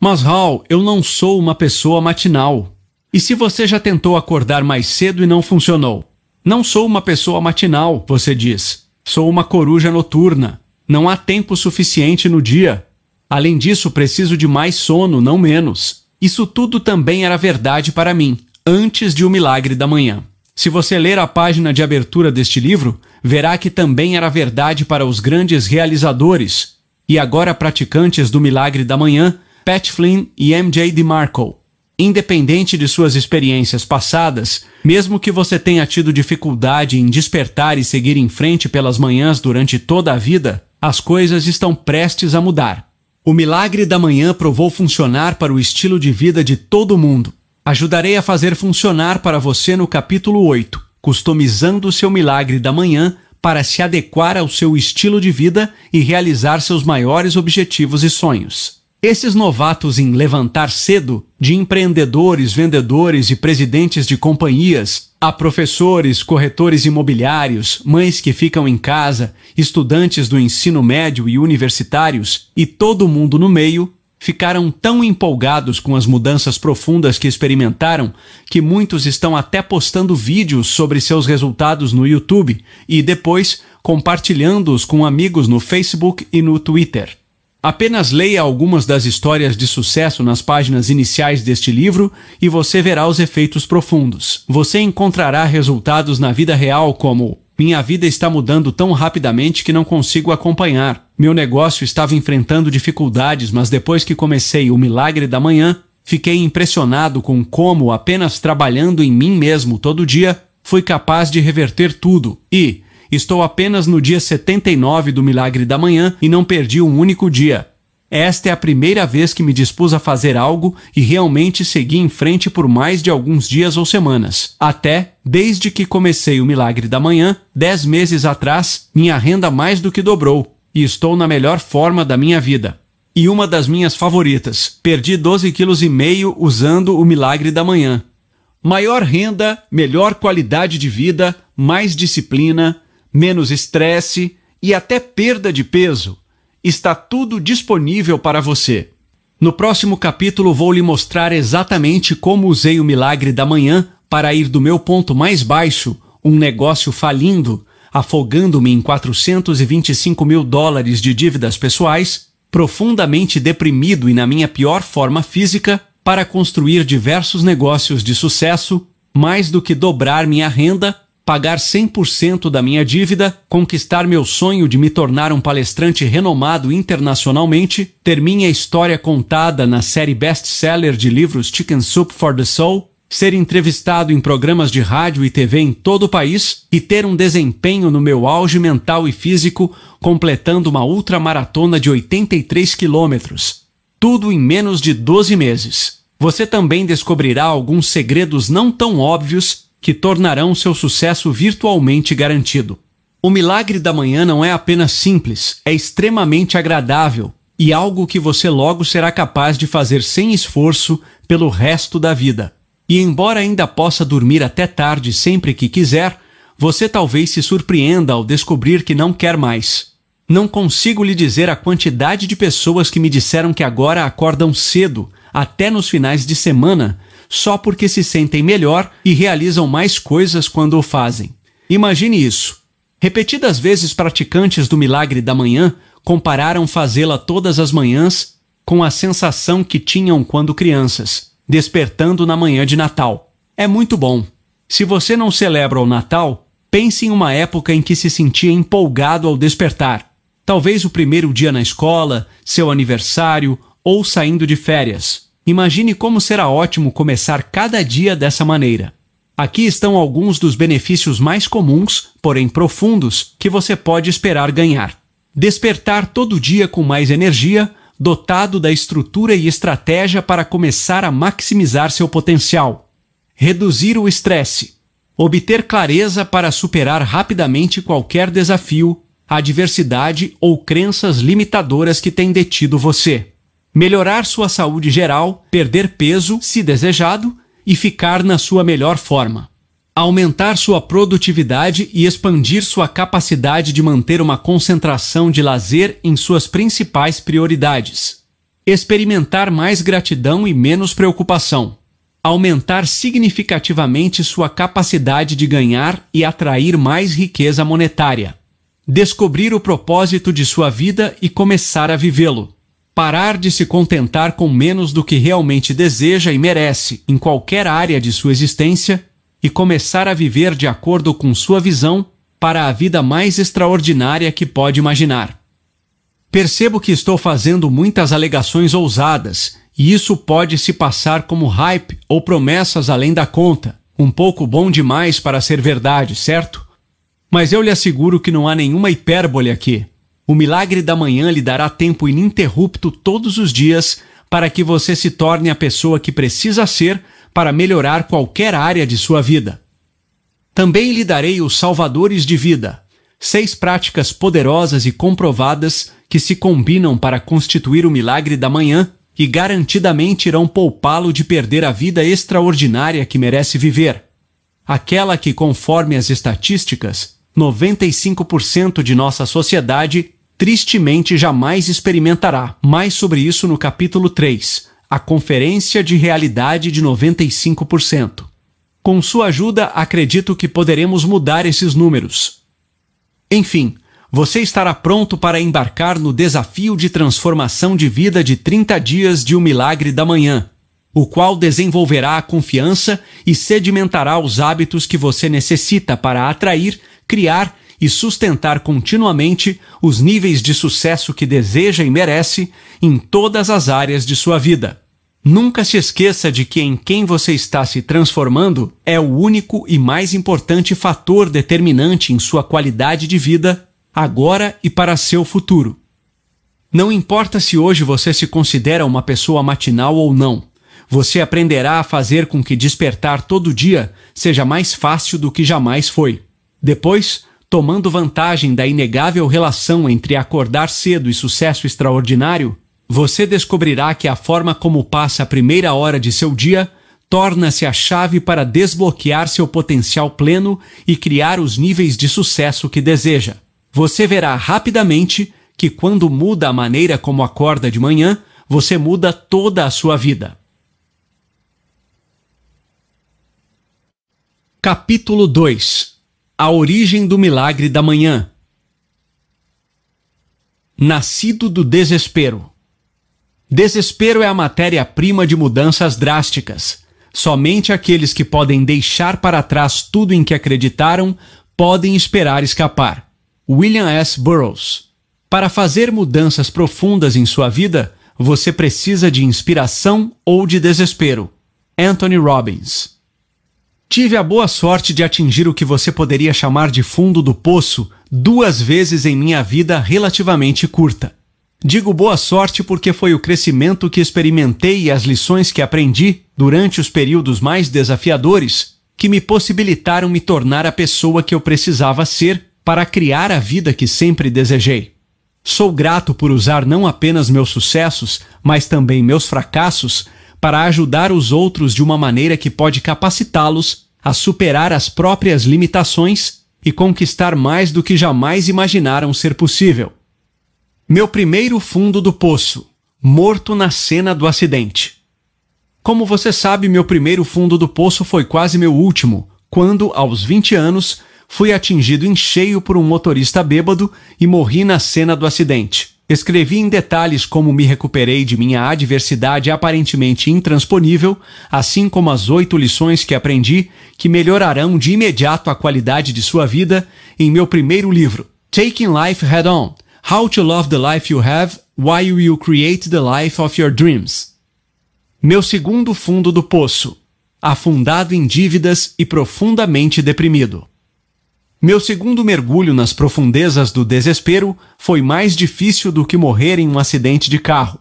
Mas, Hal, eu não sou uma pessoa matinal. E se você já tentou acordar mais cedo e não funcionou? Não sou uma pessoa matinal, você diz. Sou uma coruja noturna. Não há tempo suficiente no dia. Além disso, preciso de mais sono, não menos. Isso tudo também era verdade para mim, antes de O Milagre da Manhã. Se você ler a página de abertura deste livro, verá que também era verdade para os grandes realizadores e agora praticantes do Milagre da Manhã, Pat Flynn e MJ DeMarco. Independente de suas experiências passadas, mesmo que você tenha tido dificuldade em despertar e seguir em frente pelas manhãs durante toda a vida, as coisas estão prestes a mudar. O milagre da manhã provou funcionar para o estilo de vida de todo mundo. Ajudarei a fazer funcionar para você no capítulo 8, customizando o seu milagre da manhã para se adequar ao seu estilo de vida e realizar seus maiores objetivos e sonhos. Esses novatos em levantar cedo, de empreendedores, vendedores e presidentes de companhias, a professores, corretores imobiliários, mães que ficam em casa, estudantes do ensino médio e universitários e todo mundo no meio, ficaram tão empolgados com as mudanças profundas que experimentaram que muitos estão até postando vídeos sobre seus resultados no YouTube e depois compartilhando-os com amigos no Facebook e no Twitter. Apenas leia algumas das histórias de sucesso nas páginas iniciais deste livro e você verá os efeitos profundos. Você encontrará resultados na vida real como minha vida está mudando tão rapidamente que não consigo acompanhar. Meu negócio estava enfrentando dificuldades, mas depois que comecei o milagre da manhã, fiquei impressionado com como, apenas trabalhando em mim mesmo todo dia, fui capaz de reverter tudo. E, Estou apenas no dia 79 do milagre da manhã e não perdi um único dia. Esta é a primeira vez que me dispus a fazer algo e realmente segui em frente por mais de alguns dias ou semanas. Até, desde que comecei o milagre da manhã, dez meses atrás, minha renda mais do que dobrou e estou na melhor forma da minha vida. E uma das minhas favoritas, perdi 12,5 kg usando o milagre da manhã. Maior renda, melhor qualidade de vida, mais disciplina, menos estresse e até perda de peso. Está tudo disponível para você. No próximo capítulo, vou lhe mostrar exatamente como usei o milagre da manhã para ir do meu ponto mais baixo, um negócio falindo, afogando-me em 425 mil dólares de dívidas pessoais, profundamente deprimido e na minha pior forma física, para construir diversos negócios de sucesso, mais do que dobrar minha renda, pagar 100% da minha dívida, conquistar meu sonho de me tornar um palestrante renomado internacionalmente, ter minha história contada na série best-seller de livros Chicken Soup for the Soul, ser entrevistado em programas de rádio e TV em todo o país e ter um desempenho no meu auge mental e físico, completando uma ultramaratona de 83 quilômetros. Tudo em menos de 12 meses. Você também descobrirá alguns segredos não tão óbvios que tornarão seu sucesso virtualmente garantido. O milagre da manhã não é apenas simples, é extremamente agradável e algo que você logo será capaz de fazer sem esforço pelo resto da vida. E embora ainda possa dormir até tarde sempre que quiser, você talvez se surpreenda ao descobrir que não quer mais. Não consigo lhe dizer a quantidade de pessoas que me disseram que agora acordam cedo, até nos finais de semana, só porque se sentem melhor e realizam mais coisas quando o fazem. Imagine isso. Repetidas vezes praticantes do milagre da manhã compararam fazê-la todas as manhãs com a sensação que tinham quando crianças despertando na manhã de Natal. É muito bom. Se você não celebra o Natal, pense em uma época em que se sentia empolgado ao despertar. Talvez o primeiro dia na escola, seu aniversário ou saindo de férias. Imagine como será ótimo começar cada dia dessa maneira. Aqui estão alguns dos benefícios mais comuns, porém profundos, que você pode esperar ganhar. Despertar todo dia com mais energia, dotado da estrutura e estratégia para começar a maximizar seu potencial. Reduzir o estresse. Obter clareza para superar rapidamente qualquer desafio, adversidade ou crenças limitadoras que têm detido você. Melhorar sua saúde geral, perder peso, se desejado, e ficar na sua melhor forma aumentar sua produtividade e expandir sua capacidade de manter uma concentração de lazer em suas principais prioridades. Experimentar mais gratidão e menos preocupação. Aumentar significativamente sua capacidade de ganhar e atrair mais riqueza monetária. Descobrir o propósito de sua vida e começar a vivê-lo. Parar de se contentar com menos do que realmente deseja e merece em qualquer área de sua existência e começar a viver de acordo com sua visão para a vida mais extraordinária que pode imaginar. Percebo que estou fazendo muitas alegações ousadas, e isso pode se passar como hype ou promessas além da conta, um pouco bom demais para ser verdade, certo? Mas eu lhe asseguro que não há nenhuma hipérbole aqui. O milagre da manhã lhe dará tempo ininterrupto todos os dias para que você se torne a pessoa que precisa ser para melhorar qualquer área de sua vida. Também lhe darei os salvadores de vida, seis práticas poderosas e comprovadas que se combinam para constituir o milagre da manhã e garantidamente irão poupá-lo de perder a vida extraordinária que merece viver. Aquela que, conforme as estatísticas, 95% de nossa sociedade tristemente jamais experimentará. Mais sobre isso no capítulo 3, a Conferência de Realidade de 95%. Com sua ajuda, acredito que poderemos mudar esses números. Enfim, você estará pronto para embarcar no desafio de transformação de vida de 30 dias de um milagre da manhã, o qual desenvolverá a confiança e sedimentará os hábitos que você necessita para atrair, criar e sustentar continuamente os níveis de sucesso que deseja e merece em todas as áreas de sua vida. Nunca se esqueça de que em quem você está se transformando é o único e mais importante fator determinante em sua qualidade de vida, agora e para seu futuro. Não importa se hoje você se considera uma pessoa matinal ou não, você aprenderá a fazer com que despertar todo dia seja mais fácil do que jamais foi. Depois, tomando vantagem da inegável relação entre acordar cedo e sucesso extraordinário, você descobrirá que a forma como passa a primeira hora de seu dia torna-se a chave para desbloquear seu potencial pleno e criar os níveis de sucesso que deseja. Você verá rapidamente que quando muda a maneira como acorda de manhã, você muda toda a sua vida. Capítulo 2 A origem do milagre da manhã. Nascido do desespero. Desespero é a matéria-prima de mudanças drásticas. Somente aqueles que podem deixar para trás tudo em que acreditaram podem esperar escapar. William S. Burroughs. Para fazer mudanças profundas em sua vida, você precisa de inspiração ou de desespero. Anthony Robbins. Tive a boa sorte de atingir o que você poderia chamar de fundo do poço duas vezes em minha vida relativamente curta. Digo boa sorte porque foi o crescimento que experimentei e as lições que aprendi durante os períodos mais desafiadores que me possibilitaram me tornar a pessoa que eu precisava ser para criar a vida que sempre desejei. Sou grato por usar não apenas meus sucessos, mas também meus fracassos para ajudar os outros de uma maneira que pode capacitá-los a superar as próprias limitações e conquistar mais do que jamais imaginaram ser possível. Meu primeiro fundo do poço, morto na cena do acidente. Como você sabe, meu primeiro fundo do poço foi quase meu último, quando, aos 20 anos, fui atingido em cheio por um motorista bêbado e morri na cena do acidente. Escrevi em detalhes como me recuperei de minha adversidade aparentemente intransponível, assim como as oito lições que aprendi que melhorarão de imediato a qualidade de sua vida em meu primeiro livro, Taking Life Head On: How to Love the Life You Have Why You Create the Life of Your Dreams. Meu segundo fundo do poço, afundado em dívidas e profundamente deprimido. Meu segundo mergulho nas profundezas do desespero foi mais difícil do que morrer em um acidente de carro.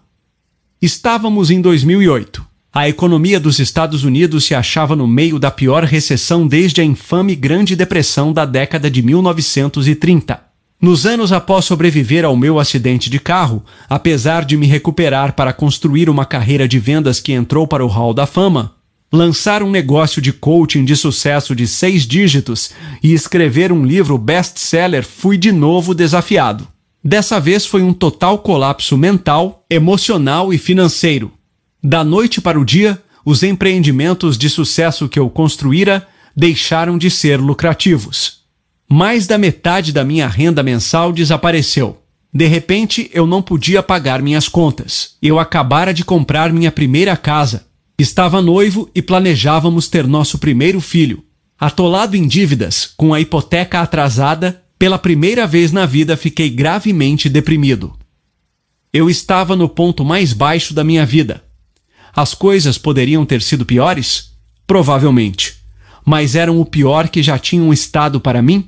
Estávamos em 2008. A economia dos Estados Unidos se achava no meio da pior recessão desde a infame Grande Depressão da década de 1930. Nos anos após sobreviver ao meu acidente de carro, apesar de me recuperar para construir uma carreira de vendas que entrou para o Hall da Fama, lançar um negócio de coaching de sucesso de seis dígitos e escrever um livro best-seller, fui de novo desafiado. Dessa vez foi um total colapso mental, emocional e financeiro. Da noite para o dia, os empreendimentos de sucesso que eu construíra deixaram de ser lucrativos. Mais da metade da minha renda mensal desapareceu. De repente, eu não podia pagar minhas contas. Eu acabara de comprar minha primeira casa Estava noivo e planejávamos ter nosso primeiro filho. Atolado em dívidas, com a hipoteca atrasada, pela primeira vez na vida fiquei gravemente deprimido. Eu estava no ponto mais baixo da minha vida. As coisas poderiam ter sido piores? Provavelmente. Mas eram o pior que já tinham estado para mim?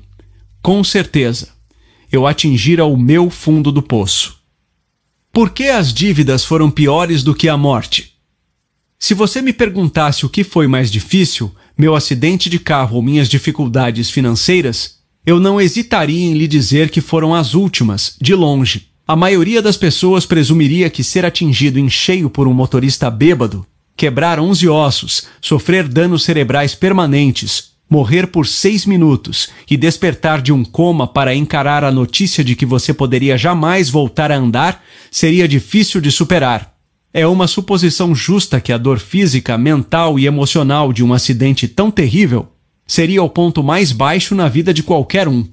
Com certeza. Eu atingira o meu fundo do poço. Por que as dívidas foram piores do que a morte? Se você me perguntasse o que foi mais difícil, meu acidente de carro ou minhas dificuldades financeiras, eu não hesitaria em lhe dizer que foram as últimas, de longe. A maioria das pessoas presumiria que ser atingido em cheio por um motorista bêbado, quebrar 11 ossos, sofrer danos cerebrais permanentes, morrer por seis minutos e despertar de um coma para encarar a notícia de que você poderia jamais voltar a andar seria difícil de superar. É uma suposição justa que a dor física, mental e emocional de um acidente tão terrível seria o ponto mais baixo na vida de qualquer um.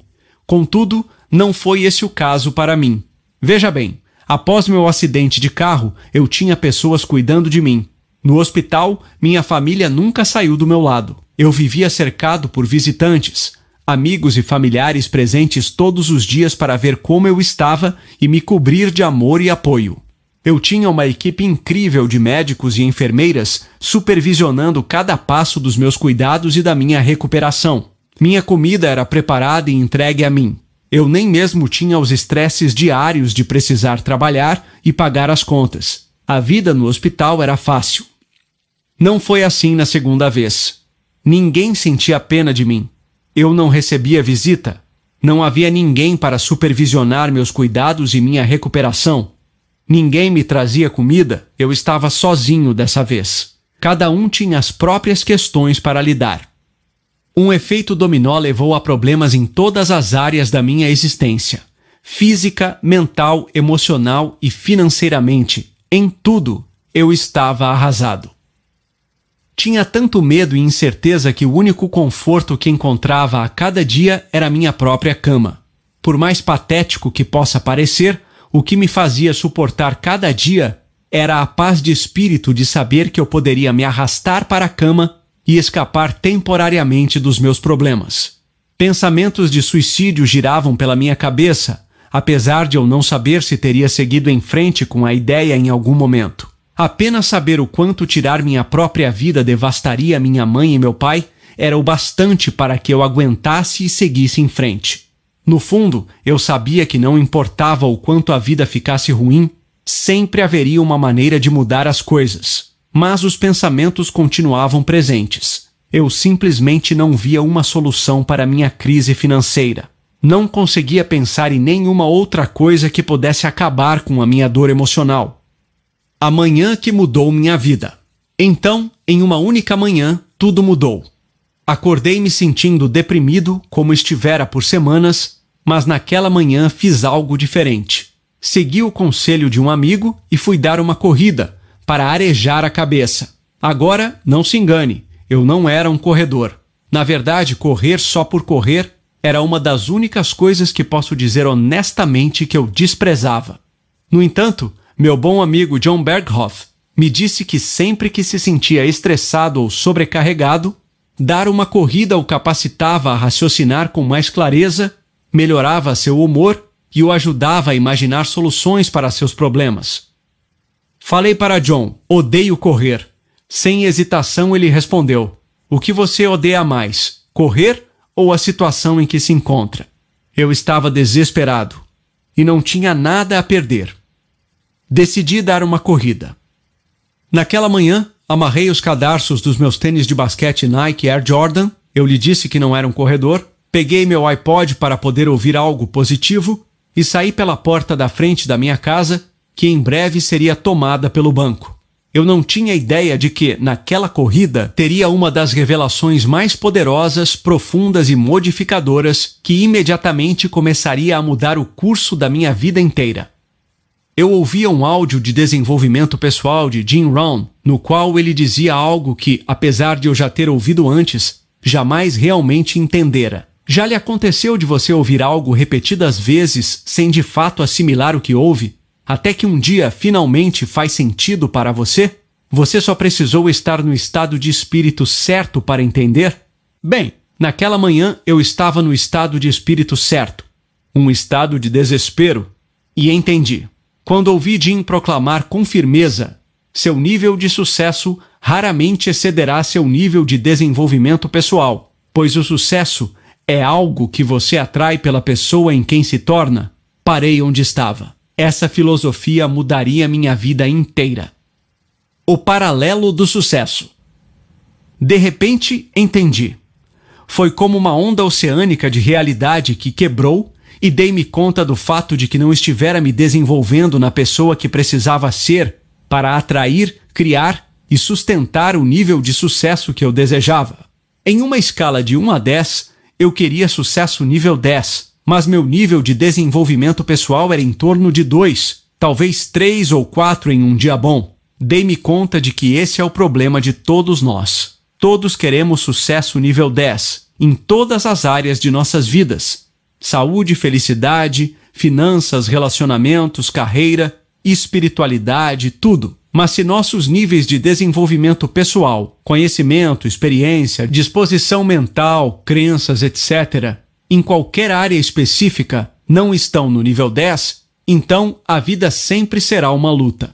Contudo, não foi esse o caso para mim. Veja bem, após meu acidente de carro, eu tinha pessoas cuidando de mim. No hospital, minha família nunca saiu do meu lado. Eu vivia cercado por visitantes, amigos e familiares presentes todos os dias para ver como eu estava e me cobrir de amor e apoio. Eu tinha uma equipe incrível de médicos e enfermeiras supervisionando cada passo dos meus cuidados e da minha recuperação. Minha comida era preparada e entregue a mim. Eu nem mesmo tinha os estresses diários de precisar trabalhar e pagar as contas. A vida no hospital era fácil. Não foi assim na segunda vez. Ninguém sentia pena de mim. Eu não recebia visita. Não havia ninguém para supervisionar meus cuidados e minha recuperação. Ninguém me trazia comida, eu estava sozinho dessa vez. Cada um tinha as próprias questões para lidar. Um efeito dominó levou a problemas em todas as áreas da minha existência. física, mental, emocional e financeiramente. Em tudo, eu estava arrasado. Tinha tanto medo e incerteza que o único conforto que encontrava a cada dia era minha própria cama. Por mais patético que possa parecer, o que me fazia suportar cada dia era a paz de espírito de saber que eu poderia me arrastar para a cama e escapar temporariamente dos meus problemas. Pensamentos de suicídio giravam pela minha cabeça, apesar de eu não saber se teria seguido em frente com a ideia em algum momento. Apenas saber o quanto tirar minha própria vida devastaria minha mãe e meu pai era o bastante para que eu aguentasse e seguisse em frente. No fundo, eu sabia que não importava o quanto a vida ficasse ruim, sempre haveria uma maneira de mudar as coisas. Mas os pensamentos continuavam presentes. Eu simplesmente não via uma solução para minha crise financeira. Não conseguia pensar em nenhuma outra coisa que pudesse acabar com a minha dor emocional. A manhã que mudou minha vida. Então, em uma única manhã, tudo mudou. Acordei me sentindo deprimido, como estivera por semanas, mas naquela manhã fiz algo diferente. Segui o conselho de um amigo e fui dar uma corrida para arejar a cabeça. Agora, não se engane, eu não era um corredor. Na verdade, correr só por correr era uma das únicas coisas que posso dizer honestamente que eu desprezava. No entanto, meu bom amigo John Berghoff me disse que sempre que se sentia estressado ou sobrecarregado, dar uma corrida o capacitava a raciocinar com mais clareza, melhorava seu humor e o ajudava a imaginar soluções para seus problemas. Falei para John: odeio correr. Sem hesitação, ele respondeu: O que você odeia mais, correr ou a situação em que se encontra? Eu estava desesperado e não tinha nada a perder. Decidi dar uma corrida. Naquela manhã, amarrei os cadarços dos meus tênis de basquete Nike Air Jordan. Eu lhe disse que não era um corredor. Peguei meu iPod para poder ouvir algo positivo e saí pela porta da frente da minha casa, que em breve seria tomada pelo banco. Eu não tinha ideia de que, naquela corrida, teria uma das revelações mais poderosas, profundas e modificadoras que imediatamente começaria a mudar o curso da minha vida inteira. Eu ouvia um áudio de desenvolvimento pessoal de Jim Rohn, no qual ele dizia algo que, apesar de eu já ter ouvido antes, jamais realmente entendera. Já lhe aconteceu de você ouvir algo repetidas vezes sem de fato assimilar o que ouve, até que um dia finalmente faz sentido para você? Você só precisou estar no estado de espírito certo para entender? Bem, naquela manhã eu estava no estado de espírito certo, um estado de desespero, e entendi. Quando ouvi Jim proclamar com firmeza: seu nível de sucesso raramente excederá seu nível de desenvolvimento pessoal, pois o sucesso é algo que você atrai pela pessoa em quem se torna, parei onde estava. Essa filosofia mudaria minha vida inteira. O paralelo do sucesso. De repente, entendi. Foi como uma onda oceânica de realidade que quebrou e dei-me conta do fato de que não estivera me desenvolvendo na pessoa que precisava ser para atrair, criar e sustentar o nível de sucesso que eu desejava. Em uma escala de 1 a 10, eu queria sucesso nível 10, mas meu nível de desenvolvimento pessoal era em torno de 2, talvez 3 ou 4 em um dia bom. Dei-me conta de que esse é o problema de todos nós. Todos queremos sucesso nível 10 em todas as áreas de nossas vidas: saúde, felicidade, finanças, relacionamentos, carreira, espiritualidade, tudo. Mas se nossos níveis de desenvolvimento pessoal, conhecimento, experiência, disposição mental, crenças, etc., em qualquer área específica, não estão no nível 10, então a vida sempre será uma luta.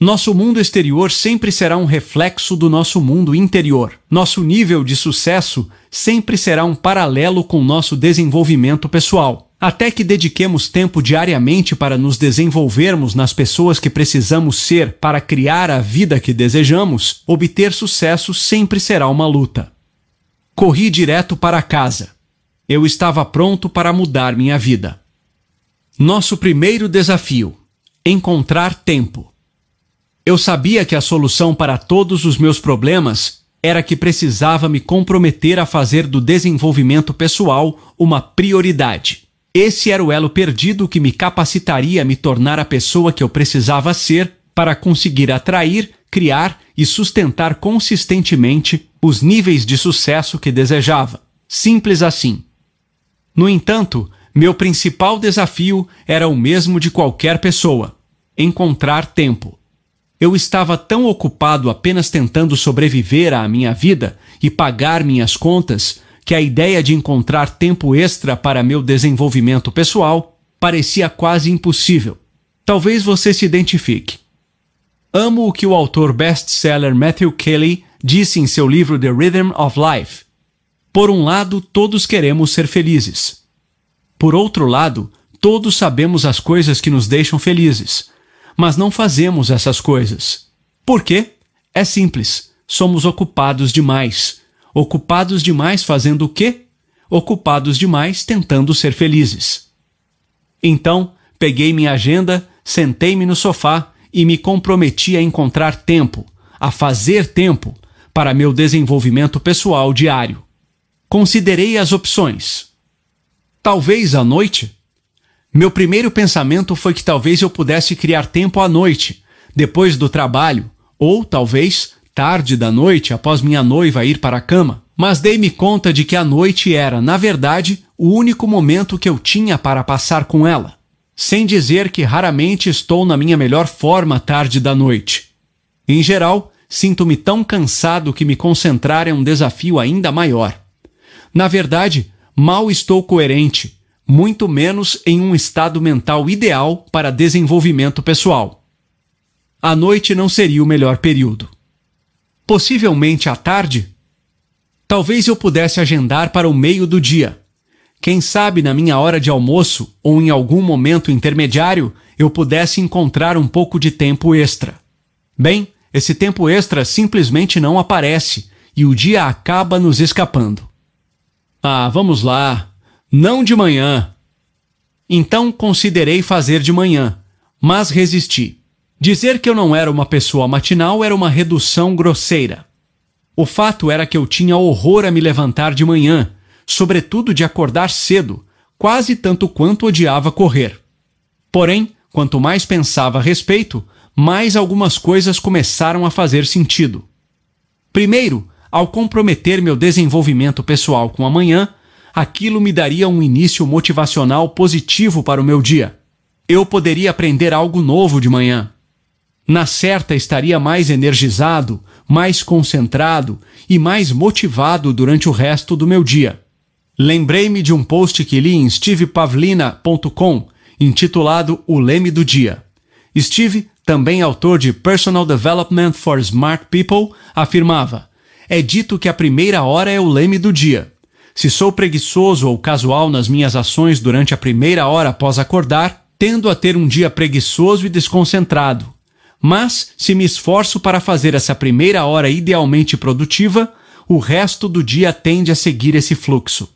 Nosso mundo exterior sempre será um reflexo do nosso mundo interior. Nosso nível de sucesso sempre será um paralelo com nosso desenvolvimento pessoal. Até que dediquemos tempo diariamente para nos desenvolvermos nas pessoas que precisamos ser para criar a vida que desejamos, obter sucesso sempre será uma luta. Corri direto para casa. Eu estava pronto para mudar minha vida. Nosso primeiro desafio: encontrar tempo. Eu sabia que a solução para todos os meus problemas era que precisava me comprometer a fazer do desenvolvimento pessoal uma prioridade. Esse era o elo perdido que me capacitaria a me tornar a pessoa que eu precisava ser para conseguir atrair, criar e sustentar consistentemente os níveis de sucesso que desejava. Simples assim. No entanto, meu principal desafio era o mesmo de qualquer pessoa: encontrar tempo. Eu estava tão ocupado apenas tentando sobreviver à minha vida e pagar minhas contas que a ideia de encontrar tempo extra para meu desenvolvimento pessoal parecia quase impossível. Talvez você se identifique. Amo o que o autor best-seller Matthew Kelly disse em seu livro The Rhythm of Life. Por um lado, todos queremos ser felizes. Por outro lado, todos sabemos as coisas que nos deixam felizes, mas não fazemos essas coisas. Por quê? É simples. Somos ocupados demais. Ocupados demais fazendo o quê? Ocupados demais tentando ser felizes. Então, peguei minha agenda, sentei-me no sofá e me comprometi a encontrar tempo, a fazer tempo, para meu desenvolvimento pessoal diário. Considerei as opções. Talvez à noite? Meu primeiro pensamento foi que talvez eu pudesse criar tempo à noite, depois do trabalho, ou talvez tarde da noite após minha noiva ir para a cama. Mas dei-me conta de que a noite era, na verdade, o único momento que eu tinha para passar com ela sem dizer que raramente estou na minha melhor forma tarde da noite. Em geral, sinto-me tão cansado que me concentrar é um desafio ainda maior. Na verdade, mal estou coerente, muito menos em um estado mental ideal para desenvolvimento pessoal. A noite não seria o melhor período. Possivelmente à tarde? Talvez eu pudesse agendar para o meio do dia, quem sabe na minha hora de almoço ou em algum momento intermediário eu pudesse encontrar um pouco de tempo extra. Bem, esse tempo extra simplesmente não aparece e o dia acaba nos escapando. Ah, vamos lá. Não de manhã. Então considerei fazer de manhã, mas resisti. Dizer que eu não era uma pessoa matinal era uma redução grosseira. O fato era que eu tinha horror a me levantar de manhã sobretudo de acordar cedo, quase tanto quanto odiava correr. Porém, quanto mais pensava a respeito, mais algumas coisas começaram a fazer sentido. Primeiro, ao comprometer meu desenvolvimento pessoal com a manhã, aquilo me daria um início motivacional positivo para o meu dia. Eu poderia aprender algo novo de manhã. Na certa, estaria mais energizado, mais concentrado e mais motivado durante o resto do meu dia. Lembrei-me de um post que li em stevepavlina.com, intitulado O Leme do Dia. Steve, também autor de Personal Development for Smart People, afirmava: É dito que a primeira hora é o leme do dia. Se sou preguiçoso ou casual nas minhas ações durante a primeira hora após acordar, tendo a ter um dia preguiçoso e desconcentrado. Mas, se me esforço para fazer essa primeira hora idealmente produtiva, o resto do dia tende a seguir esse fluxo.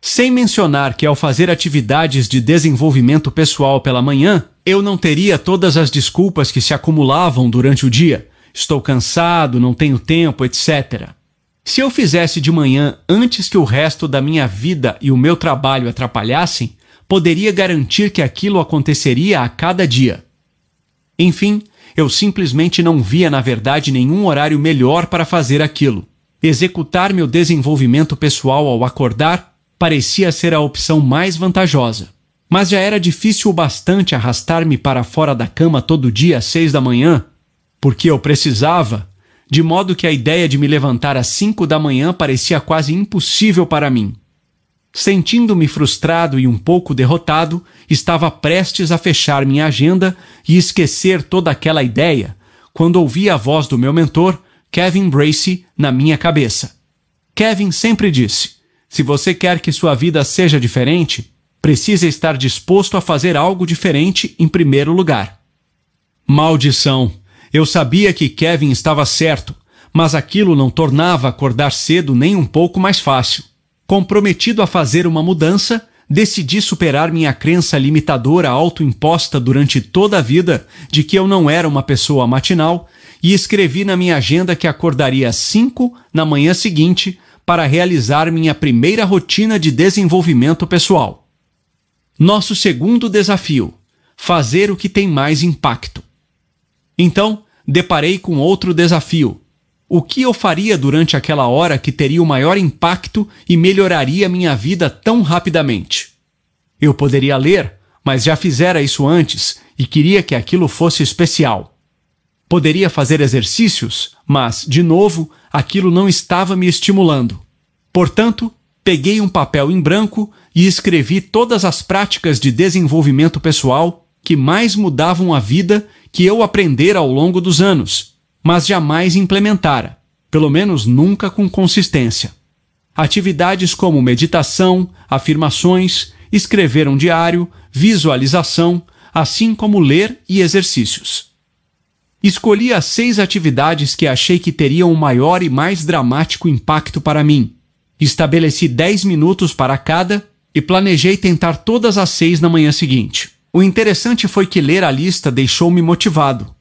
Sem mencionar que ao fazer atividades de desenvolvimento pessoal pela manhã, eu não teria todas as desculpas que se acumulavam durante o dia. Estou cansado, não tenho tempo, etc. Se eu fizesse de manhã antes que o resto da minha vida e o meu trabalho atrapalhassem, poderia garantir que aquilo aconteceria a cada dia. Enfim, eu simplesmente não via na verdade nenhum horário melhor para fazer aquilo. Executar meu desenvolvimento pessoal ao acordar parecia ser a opção mais vantajosa. Mas já era difícil o bastante arrastar-me para fora da cama todo dia às seis da manhã, porque eu precisava, de modo que a ideia de me levantar às cinco da manhã parecia quase impossível para mim. Sentindo-me frustrado e um pouco derrotado, estava prestes a fechar minha agenda e esquecer toda aquela ideia, quando ouvi a voz do meu mentor, Kevin Bracey, na minha cabeça. Kevin sempre disse: se você quer que sua vida seja diferente, precisa estar disposto a fazer algo diferente em primeiro lugar. Maldição! Eu sabia que Kevin estava certo, mas aquilo não tornava acordar cedo nem um pouco mais fácil. Comprometido a fazer uma mudança, decidi superar minha crença limitadora autoimposta durante toda a vida de que eu não era uma pessoa matinal e escrevi na minha agenda que acordaria às 5 na manhã seguinte para realizar minha primeira rotina de desenvolvimento pessoal. Nosso segundo desafio: fazer o que tem mais impacto. Então, deparei com outro desafio. O que eu faria durante aquela hora que teria o maior impacto e melhoraria minha vida tão rapidamente? Eu poderia ler, mas já fizera isso antes e queria que aquilo fosse especial. Poderia fazer exercícios, mas, de novo, aquilo não estava me estimulando. Portanto, peguei um papel em branco e escrevi todas as práticas de desenvolvimento pessoal que mais mudavam a vida que eu aprendera ao longo dos anos, mas jamais implementara, pelo menos nunca com consistência. Atividades como meditação, afirmações, escrever um diário, visualização, assim como ler e exercícios. Escolhi as seis atividades que achei que teriam o maior e mais dramático impacto para mim. Estabeleci 10 minutos para cada e planejei tentar todas as seis na manhã seguinte. O interessante foi que ler a lista deixou-me motivado.